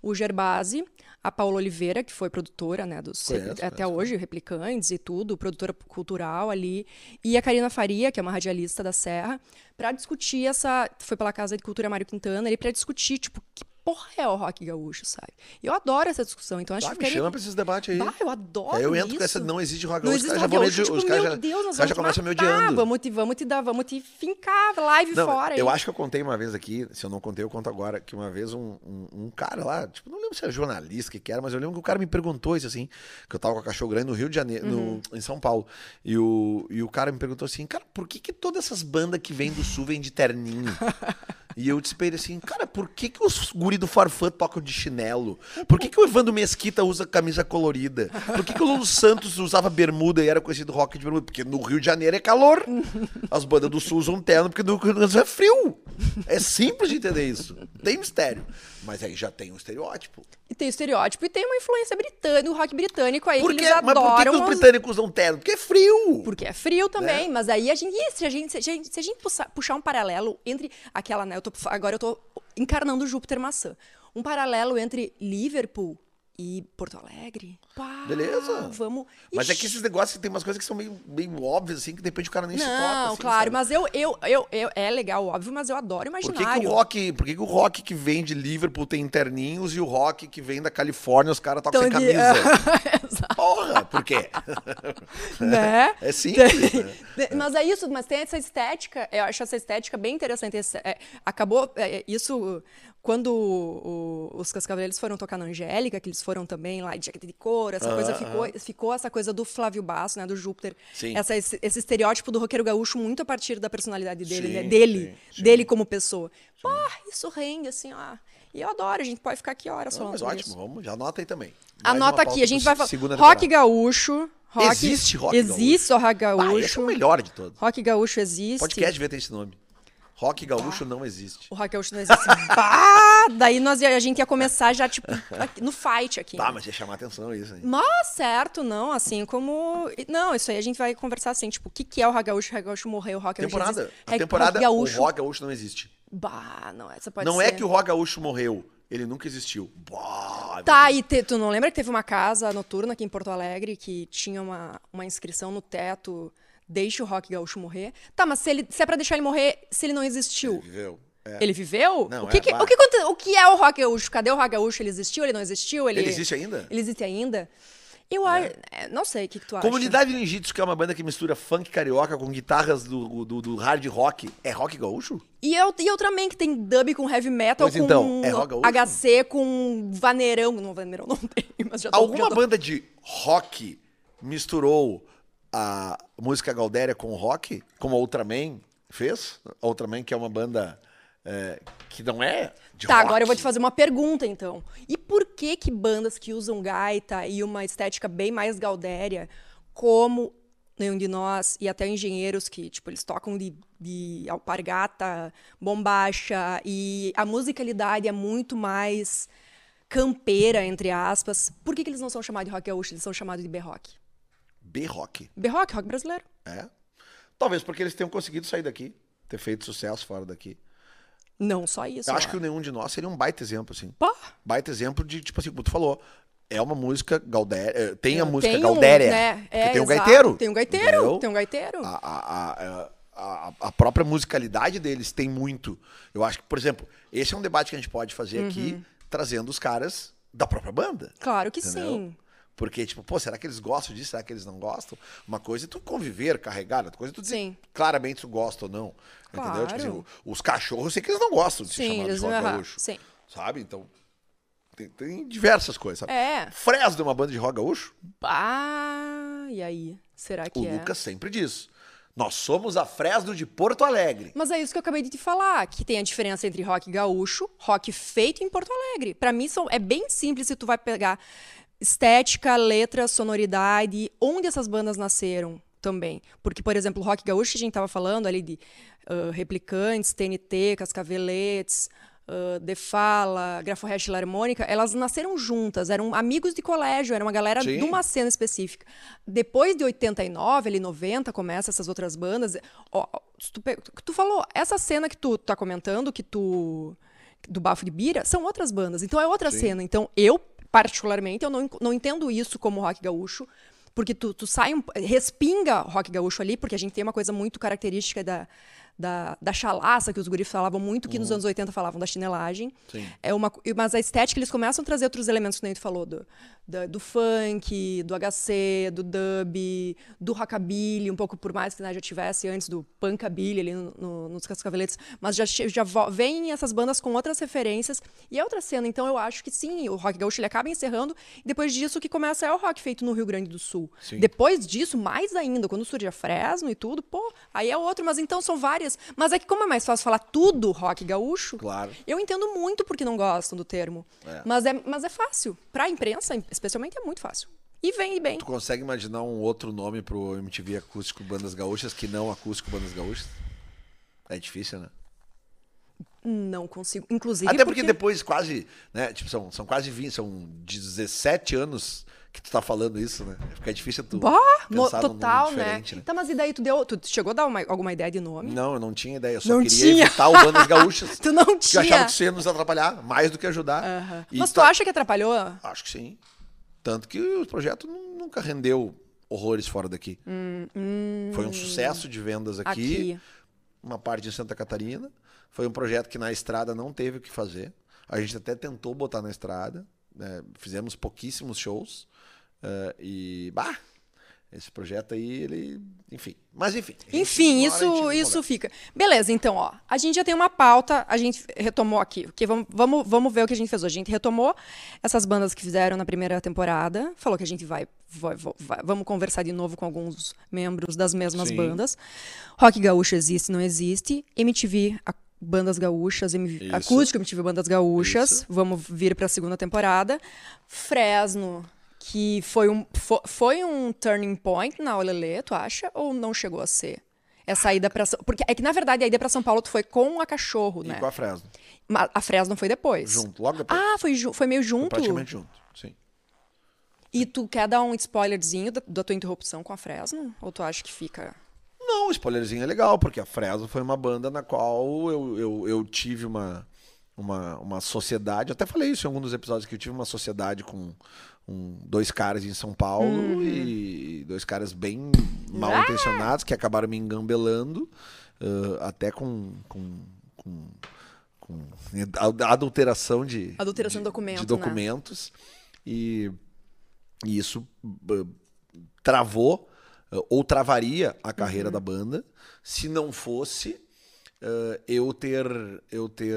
o Gerbasi, a Paula Oliveira, que foi produtora, né, dos, Conheço, até conheço. hoje, Replicantes e tudo, produtora cultural ali, e a Karina Faria, que é uma radialista da Serra, para discutir essa. Foi pela Casa de Cultura Mário Quintana, ali, para discutir, tipo, que porra é o rock gaúcho, sabe? Eu adoro essa discussão, então acho Ah, que me ficaria- chama pra esses debates aí. Bah, eu adoro Aí eu entro isso. com essa não existe rock gaúcho, os existe caras já rock vão me gaúcho, tipo, os caras meu já- Deus, os caras já começam me odiando. Vamos te, vamos te dar, vamos te fincar live Não, fora. eu aí. acho que eu contei uma vez aqui, se eu não contei, eu conto agora, que uma vez um, um, um cara lá, tipo, não lembro se era jornalista, o que, que era, mas eu lembro que o cara me perguntou isso assim, que eu tava com a Cachorro Grande no Rio de Janeiro, Uhum. no- em São Paulo, e o, e o cara me perguntou assim, cara, por que que todas essas bandas que vêm do Sul vêm de terninho? E eu disse pra ele assim, cara, por que que os guri do Farfã tocam de chinelo? Por que que o Evandro Mesquita usa camisa colorida? Por que que o Lulu Santos usava bermuda e era conhecido rock de bermuda? Porque no Rio de Janeiro é calor. As bandas do Sul usam terno porque no Rio do Sul é frio. É simples de entender isso. Tem mistério. Mas aí já tem um estereótipo. E tem estereótipo e tem uma influência britânica, o rock britânico aí Por que eles Mas por que, adoram. que os britânicos usam terno? Porque é frio. Porque é frio também, Né? mas aí a gente, se a gente, se a gente, se a gente puxar, puxar um paralelo entre aquela, né, eu tô, agora eu tô encarnando o Júpiter maçã. Um paralelo entre Liverpool e Porto Alegre. Pá, Beleza. Vamos. Mas é que esses negócios tem umas coisas que são meio, meio óbvias, assim, que de repente o cara nem se toca. Não, assim, claro, sabe? mas eu, eu, eu, eu, é legal, óbvio, mas eu adoro Por que, imaginário. que o rock, por que, que o rock que vem de Liverpool tem terninhos e o rock que vem da Califórnia os caras tocam sem de- camisa? Exato. Porra, por quê? né? É simples, né? De- Mas é isso, mas tem essa estética, eu acho essa estética bem interessante. Esse- é, acabou é, isso quando o- o- os Cascaveleiros foram tocar na Angélica, que eles foram também lá de jaqueta de couro, essa coisa ficou, ficou essa coisa do Flávio Basso, né, do Júpiter. Essa, esse, esse estereótipo do roqueiro gaúcho muito a partir da personalidade dele, Sim, né? Dele, sim, sim. dele como pessoa. Pá, isso rende, assim, ó. E eu adoro, a gente pode ficar aqui horas falando mas ótimo, isso. vamos, já anota aí também. Mais Anota aqui, a gente vai falar. Rock gaúcho. Rock, Existe rock Existe o rock Ah, gaúcho. esse é o melhor de todos. Rock gaúcho existe. Podcast devia ter esse nome. Rock gaúcho não existe. O rock gaúcho não existe. bah, daí nós, a gente ia começar já, tipo, no fight aqui. Tá, mas ia chamar atenção isso aí. Mas certo, não, assim como. Não, isso aí a gente vai conversar assim, tipo, o que, que é o rock gaúcho? O rock gaúcho morreu, o rock gaúcho Temporada. A temporada, rock gaúcho. o rock gaúcho não existe. Bah, não, essa pode não ser. é que o rock gaúcho morreu. Ele nunca existiu. Bah, Tá, e te- tu não lembra que teve uma casa noturna aqui em Porto Alegre que tinha uma, uma inscrição no teto, deixa o rock gaúcho morrer? Tá, mas se, ele, se é pra deixar ele morrer, se ele não existiu, Viveu. Ele viveu? Não, o, que é, que- o, que, o que é o rock gaúcho? Cadê o rock gaúcho? Ele existiu? Ele não existiu? Ele, Ele existe ainda? Ele existe ainda? Eu acho. é, Não sei o que, que tu acha. Comunidade Ninjitsu, que é uma banda que mistura funk carioca com guitarras do, do, do hard rock, é rock gaúcho? E eu, e eu também que tem dub com heavy metal, Pois com então, é rock gaúcho? HC, com vaneirão. Não, vaneirão não tem, mas já tô, Alguma já tô- banda de rock misturou a música Galdéria com rock? Como a Ultraman fez? A Ultraman, que é uma banda é, que não é de Tá, rock. agora eu vou te fazer uma pergunta, então. E por que que bandas que usam gaita e uma estética bem mais gaudéria, como nenhum de nós e até engenheiros que, tipo, eles tocam de, de alpargata, bombacha e a musicalidade é muito mais campeira, entre aspas. Por que que eles não são chamados de rock gaúcho, eles são chamados de B-rock? B-rock. B-rock, rock brasileiro. É. Talvez porque eles tenham conseguido sair daqui, ter feito sucesso fora daqui. Não só isso. Eu acho que o nenhum de nós seria um baita exemplo, assim. Pô, Baita exemplo de, tipo assim, como tu falou, é uma música Galdéria. eh, Tem a música Galdéria. né? porque É, tem o gaiteiro. Tem um gaiteiro, tem um gaiteiro. A, a, a, própria musicalidade deles tem muito. Eu acho que, por exemplo, esse é um debate que a gente pode fazer aqui, Uhum. trazendo os caras da própria banda. Claro que sim. Porque, tipo, pô, será que eles gostam disso? Será que eles não gostam? Uma coisa é tu conviver, carregar, outra coisa é tu dizer Sim. claramente se tu gosta ou não. Entendeu? Tipo assim, Claro. o- os cachorros, eu sei que eles não gostam de Sim, chamados eles de rock gaúcho. sim. Sabe? Então, tem, tem diversas coisas, sabe? É. Fresno é uma banda de rock gaúcho? Ah, e aí? Será que O é? Lucas sempre diz. Nós somos a Fresno de Porto Alegre. Mas é isso que eu acabei de te falar, que tem a diferença entre rock gaúcho, rock feito em Porto Alegre. Pra mim são, é bem simples se tu vai pegar estética, letra, sonoridade, onde essas bandas nasceram também. Porque, por exemplo, o rock gaúcho a gente tava falando ali de ah, Replicantes, TNT, Cascaveletes, uh, De Fala, Graforrest e Harmônica, elas nasceram juntas, eram amigos de colégio, era uma galera Sim. de uma cena específica. Depois de 89, ali 90, começa essas outras bandas. Ó, tu, tu falou, essa cena que tu tá comentando, que tu do Bafo de Bira, são outras bandas. Então é outra cena. Então eu, particularmente, eu não, não entendo isso como rock gaúcho, porque tu, tu sai, um, respinga rock gaúcho ali, porque a gente tem uma coisa muito característica da, da, da chalaça, que os guris falavam muito, que nos anos 80 falavam da chinelagem. Sim. É uma, mas a estética, eles começam a trazer outros elementos que nem tu falou, do, da- do funk, do HC, do dub, do rockabilly, um pouco por mais que né, já tivesse antes do punkabilly ali no, no, nos Cascaveletes, mas já, já vem essas bandas com outras referências e é outra cena, então eu acho que sim, o rock gaúcho ele acaba encerrando e depois disso o que começa é o rock feito no Rio Grande do Sul. Sim. Depois disso, mais ainda, quando surge a Fresno e tudo, pô, aí é outro, mas então são várias. Mas é que como é mais fácil falar tudo rock gaúcho, Claro. eu entendo muito porque não gostam do termo. É. Mas, é, mas é fácil. Pra imprensa, especialmente, é muito fácil. E vem e bem. Tu consegue imaginar um outro nome pro MTV Acústico Bandas Gaúchas que não Acústico Bandas Gaúchas? É difícil, né? Não consigo. Inclusive. Até porque, depois quase, né? Tipo, são, são quase 20, são 17 anos que tu tá falando isso, né? Fica difícil tu Bah, pensar nome total, né? né? Tá, mas e daí tu deu. Tu chegou a dar uma- alguma ideia de nome? Não, eu não tinha ideia. Eu só Não queria tinha. evitar o Bandas Gaúchas. Tu não Porque eu tinha. achava que isso ia nos atrapalhar, mais do que ajudar. Mas tu tá- acha que atrapalhou? Acho que sim. Tanto que o projeto nu- nunca rendeu horrores fora daqui. Foi um sucesso de vendas aqui, Hum, Aqui. uma parte em Santa Catarina. Foi um projeto que na estrada não teve o que fazer. A gente até tentou botar na estrada, né? fizemos pouquíssimos shows. Eh, e, bah, esse projeto aí, ele. Enfim. Mas enfim. Enfim, isso, isso fica. Beleza, então, ó. A gente já tem uma pauta, a gente retomou aqui. Porque vamos, vamos, vamos ver o que a gente fez hoje. A gente retomou essas bandas que fizeram na primeira temporada. Falou que a gente vai. vai- vai- vamos conversar de novo com alguns membros das mesmas Sim. bandas. Rock Gaúcho existe, não existe. MTV. Bandas gaúchas, MV, acústico MTV Bandas Gaúchas. Isso. Vamos vir para a segunda temporada. Fresno, que foi um, fo- foi, um turning point na Olelê, tu acha? Ou não chegou a ser? Essa ida pra São... Porque é que, na verdade, a ida pra São Paulo tu foi com a cachorro, E né? com a Fresno. Ma- A Fresno foi depois. Junto, logo depois. Ah, foi, foi meio Foi junto? praticamente junto. Sim. E tu quer dar um spoilerzinho da, da tua interrupção com a Fresno? Ou tu acha que fica... Não, o spoilerzinho é legal, porque a Fresno foi uma banda na qual eu, eu, eu tive uma, uma, uma sociedade. Eu até falei isso em algum dos episódios que eu tive uma sociedade com um- dois caras em São Paulo Uhum. e dois caras bem Ah! mal intencionados que acabaram me engambelando, ãh, até com, com, com com adulteração de adulteração de, documentos, de documentos né? e, e, isso uh, travou uh, ou travaria a carreira uhum. da banda se não fosse uh, eu ter eu ter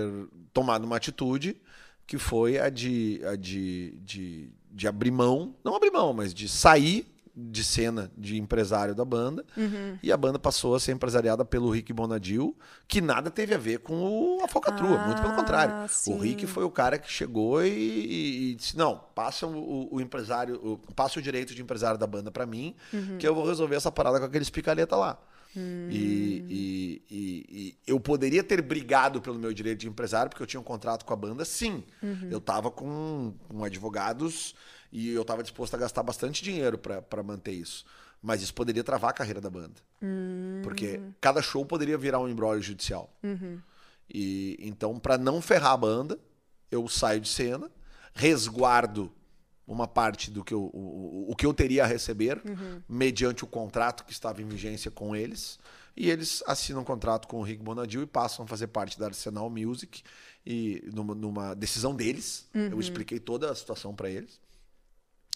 tomado uma atitude que foi a de, a de, de, de abrir mão, não abrir mão, mas de sair de cena de empresário da banda. Uhum. E a banda passou a ser empresariada pelo Rick Bonadil, que nada teve a ver com o, a Falcatrua, ah, muito pelo contrário. Sim. O Rick foi o cara que chegou e, e, e disse: não, passa o, o empresário, o, passa o direito de empresário da banda para mim, uhum. que eu vou resolver essa parada com aqueles picareta lá. Hum. E, e, e, e, eu poderia ter brigado pelo meu direito de empresário, porque eu tinha um contrato com a banda, sim. Uhum. Eu estava com, com advogados e eu estava disposto a gastar bastante dinheiro para manter isso. Mas isso poderia travar a carreira da banda. Uhum. Porque cada show poderia virar um embrólio judicial. Uhum. E Então, para não ferrar a banda, eu saio de cena, resguardo uma parte do que eu, o, o que eu teria a receber, uhum. mediante o contrato que estava em vigência com eles. E eles assinam um contrato com o Rick Bonadil e passam a fazer parte da Arsenal Music. E numa, numa decisão deles, eu uhum. expliquei toda a situação para eles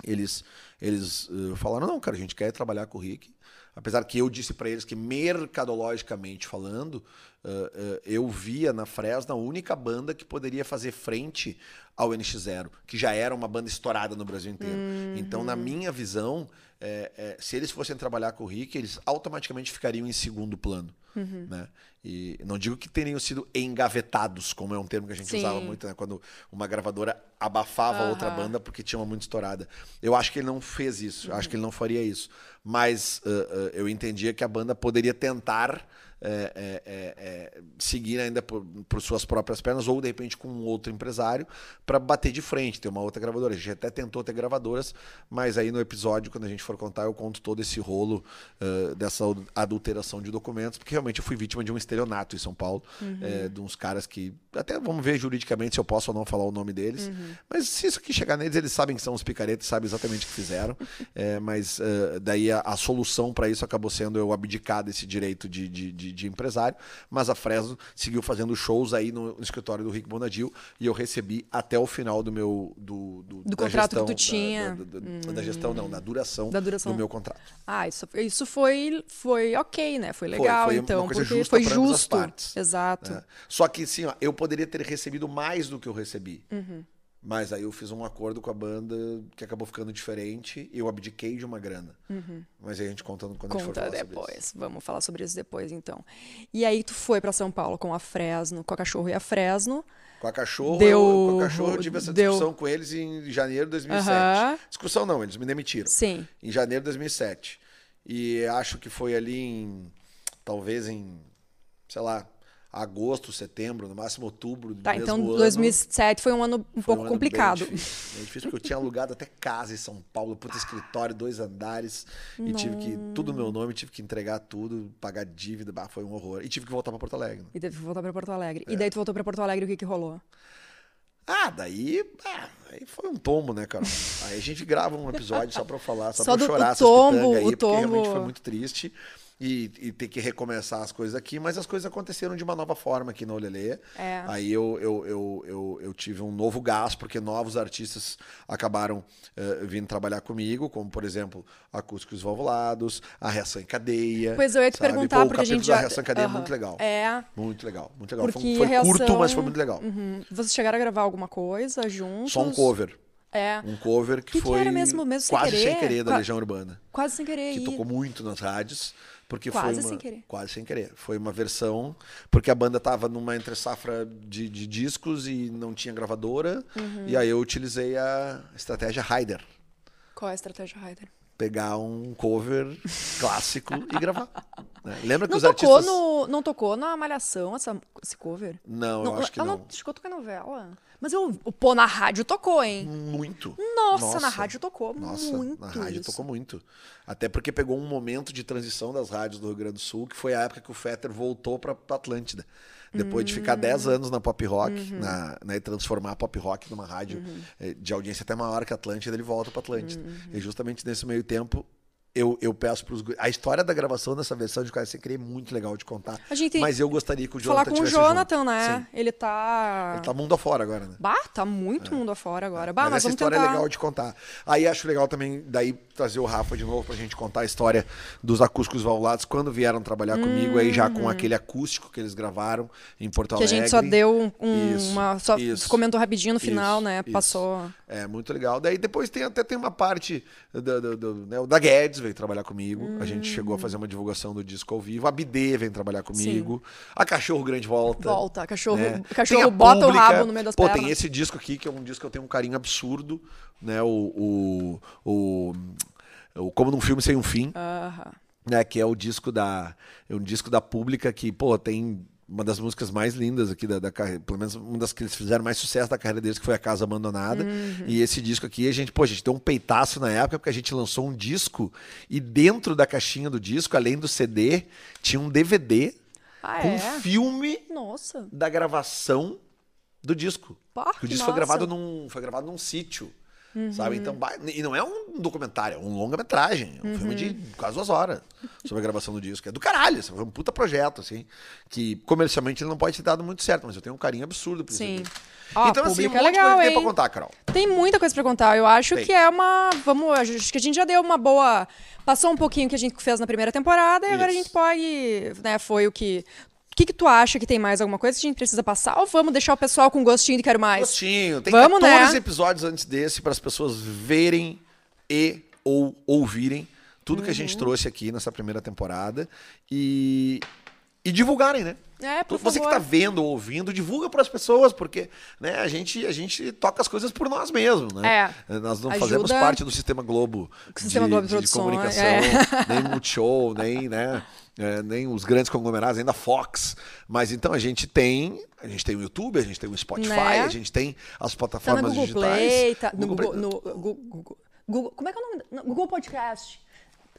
eles, eles uh, falaram: não, cara, a gente quer trabalhar com o Rick. Apesar que eu disse para eles que, mercadologicamente falando, uh, uh, eu via na Fresno a única banda que poderia fazer frente ao NX0, que já era uma banda estourada no Brasil inteiro. Uhum. Então, na minha visão, é, é, se eles fossem trabalhar com o Rick, eles automaticamente ficariam em segundo plano. Uhum. Né? E não digo que teriam sido engavetados, como é um termo que a gente Sim. usava muito, né? quando uma gravadora abafava uhum. outra banda porque tinha uma muito estourada. Eu acho que ele não fez isso, uhum. acho que ele não faria isso. Mas uh, uh, eu entendia que a banda poderia tentar é, é, é, é, seguir ainda por, por, suas próprias pernas ou de repente com um outro empresário para bater de frente, ter uma outra gravadora. A gente até tentou ter gravadoras, mas aí no episódio, quando a gente for contar, eu conto todo esse rolo uh, dessa adulteração de documentos, porque realmente eu fui vítima de um estelionato em São Paulo, uhum. É, de uns caras que, até vamos ver juridicamente se eu posso ou não falar o nome deles, uhum. mas se isso aqui chegar neles, eles sabem que são os picaretes, sabem exatamente o que fizeram, mas uh, daí a, a solução para isso acabou sendo eu abdicar desse direito de, de, de de, empresário, mas a Fresno seguiu fazendo shows aí no, no, escritório do Rick Bonadil e eu recebi até o final do meu do, do, do contrato gestão, que tu tinha da, da, hum. da, gestão não da duração, da duração do meu contrato. Ah, isso, isso foi foi ok, né? Foi legal foi, foi então, porque foi justo. Exato. Né? Só que sim, ó, eu poderia ter recebido mais do que eu recebi. Uhum. Mas aí eu fiz um acordo com a banda que acabou ficando diferente e eu abdiquei de uma grana. Uhum. Mas aí a gente conta quando Conta a gente for falar depois. Vamos falar sobre isso depois, então. E aí tu foi para São Paulo com a Fresno, com a Cachorro e a Fresno. Com a Cachorro, deu, eu, com a Cachorro eu tive essa deu... discussão com eles em janeiro de 2007. Uhum. Discussão não, eles me demitiram. Sim. Em janeiro de 2007. E acho que foi ali em talvez em sei lá, agosto, setembro, no máximo outubro do tá, mesmo então 2007 foi um ano um pouco um ano complicado. Bem difícil, bem difícil, porque eu tinha alugado até casa em São Paulo, puta escritório, dois andares, e tive que, tudo meu nome, tive que entregar tudo, pagar dívida, bah, foi um horror. E tive que voltar para Porto Alegre. E teve que voltar para Porto Alegre. É. E daí tu voltou para Porto Alegre, o que que rolou? Ah, daí, ah, aí foi um tombo, né, cara? Aí a gente grava um episódio só pra falar, só, só pra chorar essas tombo, aí, o porque tombo... realmente foi muito triste e, e, ter que recomeçar as coisas aqui, mas as coisas aconteceram de uma nova forma aqui na Olelê. É. Aí eu, eu, eu, eu, eu, tive um novo gás, porque novos artistas acabaram uh, vindo trabalhar comigo, como, por exemplo, Acústicos Valvulados, A Reação em Cadeia. Pois eu ia te sabe? perguntar, Pô, porque a gente já... A Reação em Cadeia uhum. é muito legal. É. Muito legal, muito legal. Porque foi, foi reação... curto, mas foi muito legal. Uhum. Vocês chegaram a gravar alguma coisa juntos? Só um cover. É. Um cover que, que foi que mesmo, mesmo sem quase querer? sem querer da Qua... Legião Urbana. Quase sem querer. Que tocou muito nas rádios. Porque quase foi uma, sem querer. Quase sem querer. Foi uma versão. Porque a banda estava numa entre safra de, de, discos e não tinha gravadora. Uhum. E aí eu utilizei a estratégia Ryder. Qual é a estratégia Ryder? Pegar um cover clássico e gravar. Né? Lembra que não os tocou artistas. No, não tocou na Malhação essa, esse cover? Não, não eu acho que ela não. Não chegou a tocar novela? Mas eu, o pô na rádio tocou, hein? Muito. Nossa, Nossa. na rádio tocou Nossa, muito. Na rádio isso. tocou muito. Até porque pegou um momento de transição das rádios do Rio Grande do Sul, que foi a época que o Fetter voltou para Atlântida. Depois de ficar 10 hum. anos na pop rock, uhum. na, né, e transformar a pop rock numa rádio uhum. Eh, de audiência até maior que a Atlântida, ele volta para Atlântida. Uhum. E justamente nesse meio tempo, eu, eu peço pros. gu- A história da gravação dessa versão de Quase Sem Querer é muito legal de contar. A Mas eu gostaria que o Falar Jonathan com o Jonathan, junto. né? Sim. Ele tá. Ele tá mundo afora agora, né? Bah, tá muito mundo afora agora. Bah, Mas mas, essa história tentar. é legal de contar. Aí acho legal também daí trazer o Rafa de novo pra gente contar a história dos acústicos valvulados quando vieram trabalhar comigo, aí já com aquele acústico que eles gravaram em Porto Uhum. Que a Alegre. gente só deu um, um- Isso, uma. Só isso. comentou rapidinho no final, Isso, né? Passou. É, muito legal. Daí depois tem até tem uma parte do, do- do- né, o da Guedes veio trabalhar comigo. A gente chegou a fazer uma divulgação do disco ao vivo. A Bidê vem trabalhar comigo. A Cachorro Grande volta. Volta, cachorro, né? cachorro bota o Pública. rabo no meio das Pô, pernas. tem esse disco aqui, que é um disco que eu tenho um carinho absurdo, né? O, o, o, o Como num Filme Sem um Fim, Aham. né? Que é o disco da, é um disco da Pública que, pô, tem uma das músicas mais lindas aqui da, da carreira, pelo menos uma das que eles fizeram mais sucesso da carreira deles, que foi A Casa Abandonada. Uhum. E esse disco aqui, a gente, pô, a gente deu um peitaço na época, porque a gente lançou um disco e dentro da caixinha do disco, além do CD, tinha um DVD Ah, com é? filme Nossa. da gravação do disco. Pá, o disco foi massa. gravado num, foi gravado num sítio. Uhum. Sabe? Então, e não é um documentário, é um longa-metragem. É um filme Uhum. de quase duas horas sobre a gravação do disco. É do caralho, assim, foi um puta projeto, assim. Que comercialmente ele não pode ter dado muito certo, mas eu tenho um carinho absurdo por Sim. isso. Ó, então, assim, um é monte de legal, coisa que tem pra contar, Carol. Tem muita coisa pra contar. Eu acho Tem. que é uma. Vamos. Acho que a gente já deu uma boa. Passou um pouquinho o que a gente fez na primeira temporada e agora a Isso. gente pode. Né, foi o que. O que, que tu acha que tem mais alguma coisa que a gente precisa passar? Ou vamos deixar o pessoal com gostinho de quero mais? Gostinho. Tem Vamos, 14 né? episódios antes desse para as pessoas verem e ou ouvirem tudo que a Uhum. gente trouxe aqui nessa primeira temporada e, e divulgarem, né? É, por Você que favor. está vendo ou ouvindo, divulga para as pessoas, porque né, a, gente, a gente toca as coisas por nós mesmos, né? Nós não Ajuda- fazemos parte do Sistema Globo, Sistema de, Globo de de comunicação, é. nem Multishow, nem, né, é, nem os grandes conglomerados, nem da Fox. Mas então a gente tem, a gente tem o YouTube, a gente tem o Spotify, Né? a gente tem as Tá plataformas no Google digitais. Play, tá no Google Google, Play- no Google, Google- Google- Como é que é o nome? No Google Podcast.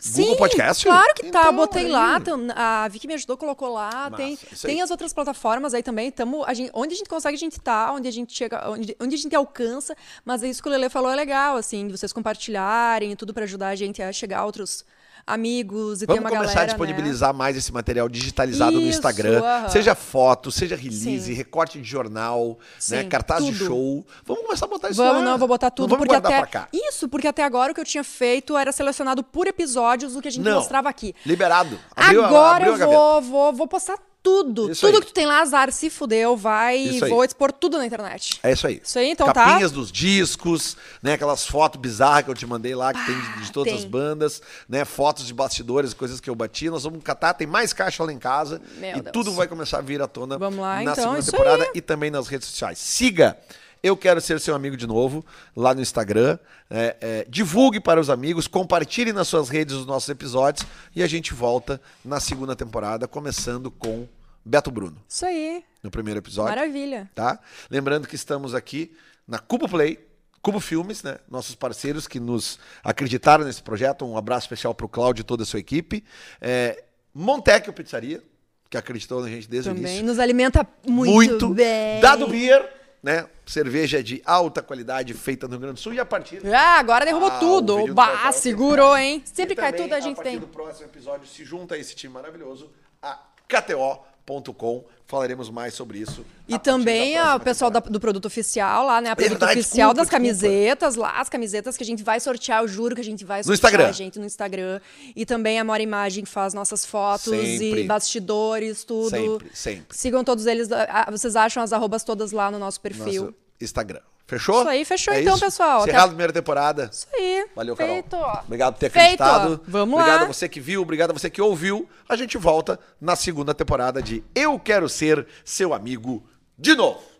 Google Sim, Podcast? Claro que tá. Então, Botei aí. lá. A Vicky me ajudou, colocou lá. Massa, tem tem as outras plataformas aí também. Tamo, a gente, onde a gente consegue, a gente tá. Onde a gente chega, onde, onde a gente alcança. Mas é isso que o Lele falou é legal, assim, de vocês compartilharem e tudo pra ajudar a gente a chegar a outros amigos e Vamos uma começar galera, a disponibilizar mais esse material digitalizado no Isso, Instagram. aham. Seja foto, seja release, Sim. recorte de jornal, né, Sim, cartaz de tudo. show. Vamos começar a botar né? isso Vamos, lá. não, eu vou botar tudo, Não vamos porque guardar até. pra cá. Isso, porque até agora o que eu tinha feito era selecionado por episódios o que a gente Não. mostrava aqui. Liberado. Abriu Agora abriu eu vou, vou, vou postar tudo. Isso tudo aí. que tu tem lá, azar, se fudeu, vai Isso e aí. vou expor tudo na internet. É isso aí. Isso aí, então tá. Capinhas dos discos, né? Aquelas fotos bizarras que eu te mandei lá, que tem de, de todas tem. as bandas, né? Fotos de bastidores, coisas que eu bati. Nós vamos catar, tem mais caixa lá em casa. Meu e Deus. tudo vai começar a vir à tona Vamos lá, na então, segunda temporada aí. e também nas redes sociais. Siga! Eu quero ser seu amigo de novo lá no Instagram. É, é, divulgue para os amigos, compartilhe nas suas redes os nossos episódios e a gente volta na segunda temporada, começando com Beto Bruno Isso aí. no primeiro episódio Maravilha. tá? Lembrando que estamos aqui na Cubo Play, Cubo Filmes, né? Nossos parceiros que nos acreditaram nesse projeto. Um abraço especial para o Cláudio e toda a sua equipe. É, Montecchio Pizzaria, que acreditou na gente desde o Também início. nos alimenta muito, bem. Dado Beer, né? Cerveja de alta qualidade feita no Rio Grande do Sul e a partir Ah, agora derrubou Ah, tudo. Bah, segurou, hein? Sempre cai também, tudo, a gente partir tem. do próximo episódio se junta a esse time maravilhoso, a KTO.com. Falaremos mais sobre isso. E também o pessoal da- do produto oficial lá, né? A produto Verdade, oficial desculpa, das desculpa. camisetas lá, as camisetas que a gente vai sortear, eu juro que a gente vai sortear Instagram. a gente no Instagram. E também a Mora Imagem que faz nossas fotos Sempre. e bastidores, tudo. Sempre, sempre. Sigam todos eles, vocês acham as arrobas todas lá no nosso perfil. Nosso Instagram. Fechou? Isso aí, fechou É então, isso? pessoal. Encerrado a primeira temporada. Isso aí. Valeu, Carol. Feito. Obrigado por ter Feito. acreditado. Vamos obrigado lá. a você que viu, obrigado a você que ouviu. A gente volta na segunda temporada de Eu Quero Ser Seu Amigo de novo.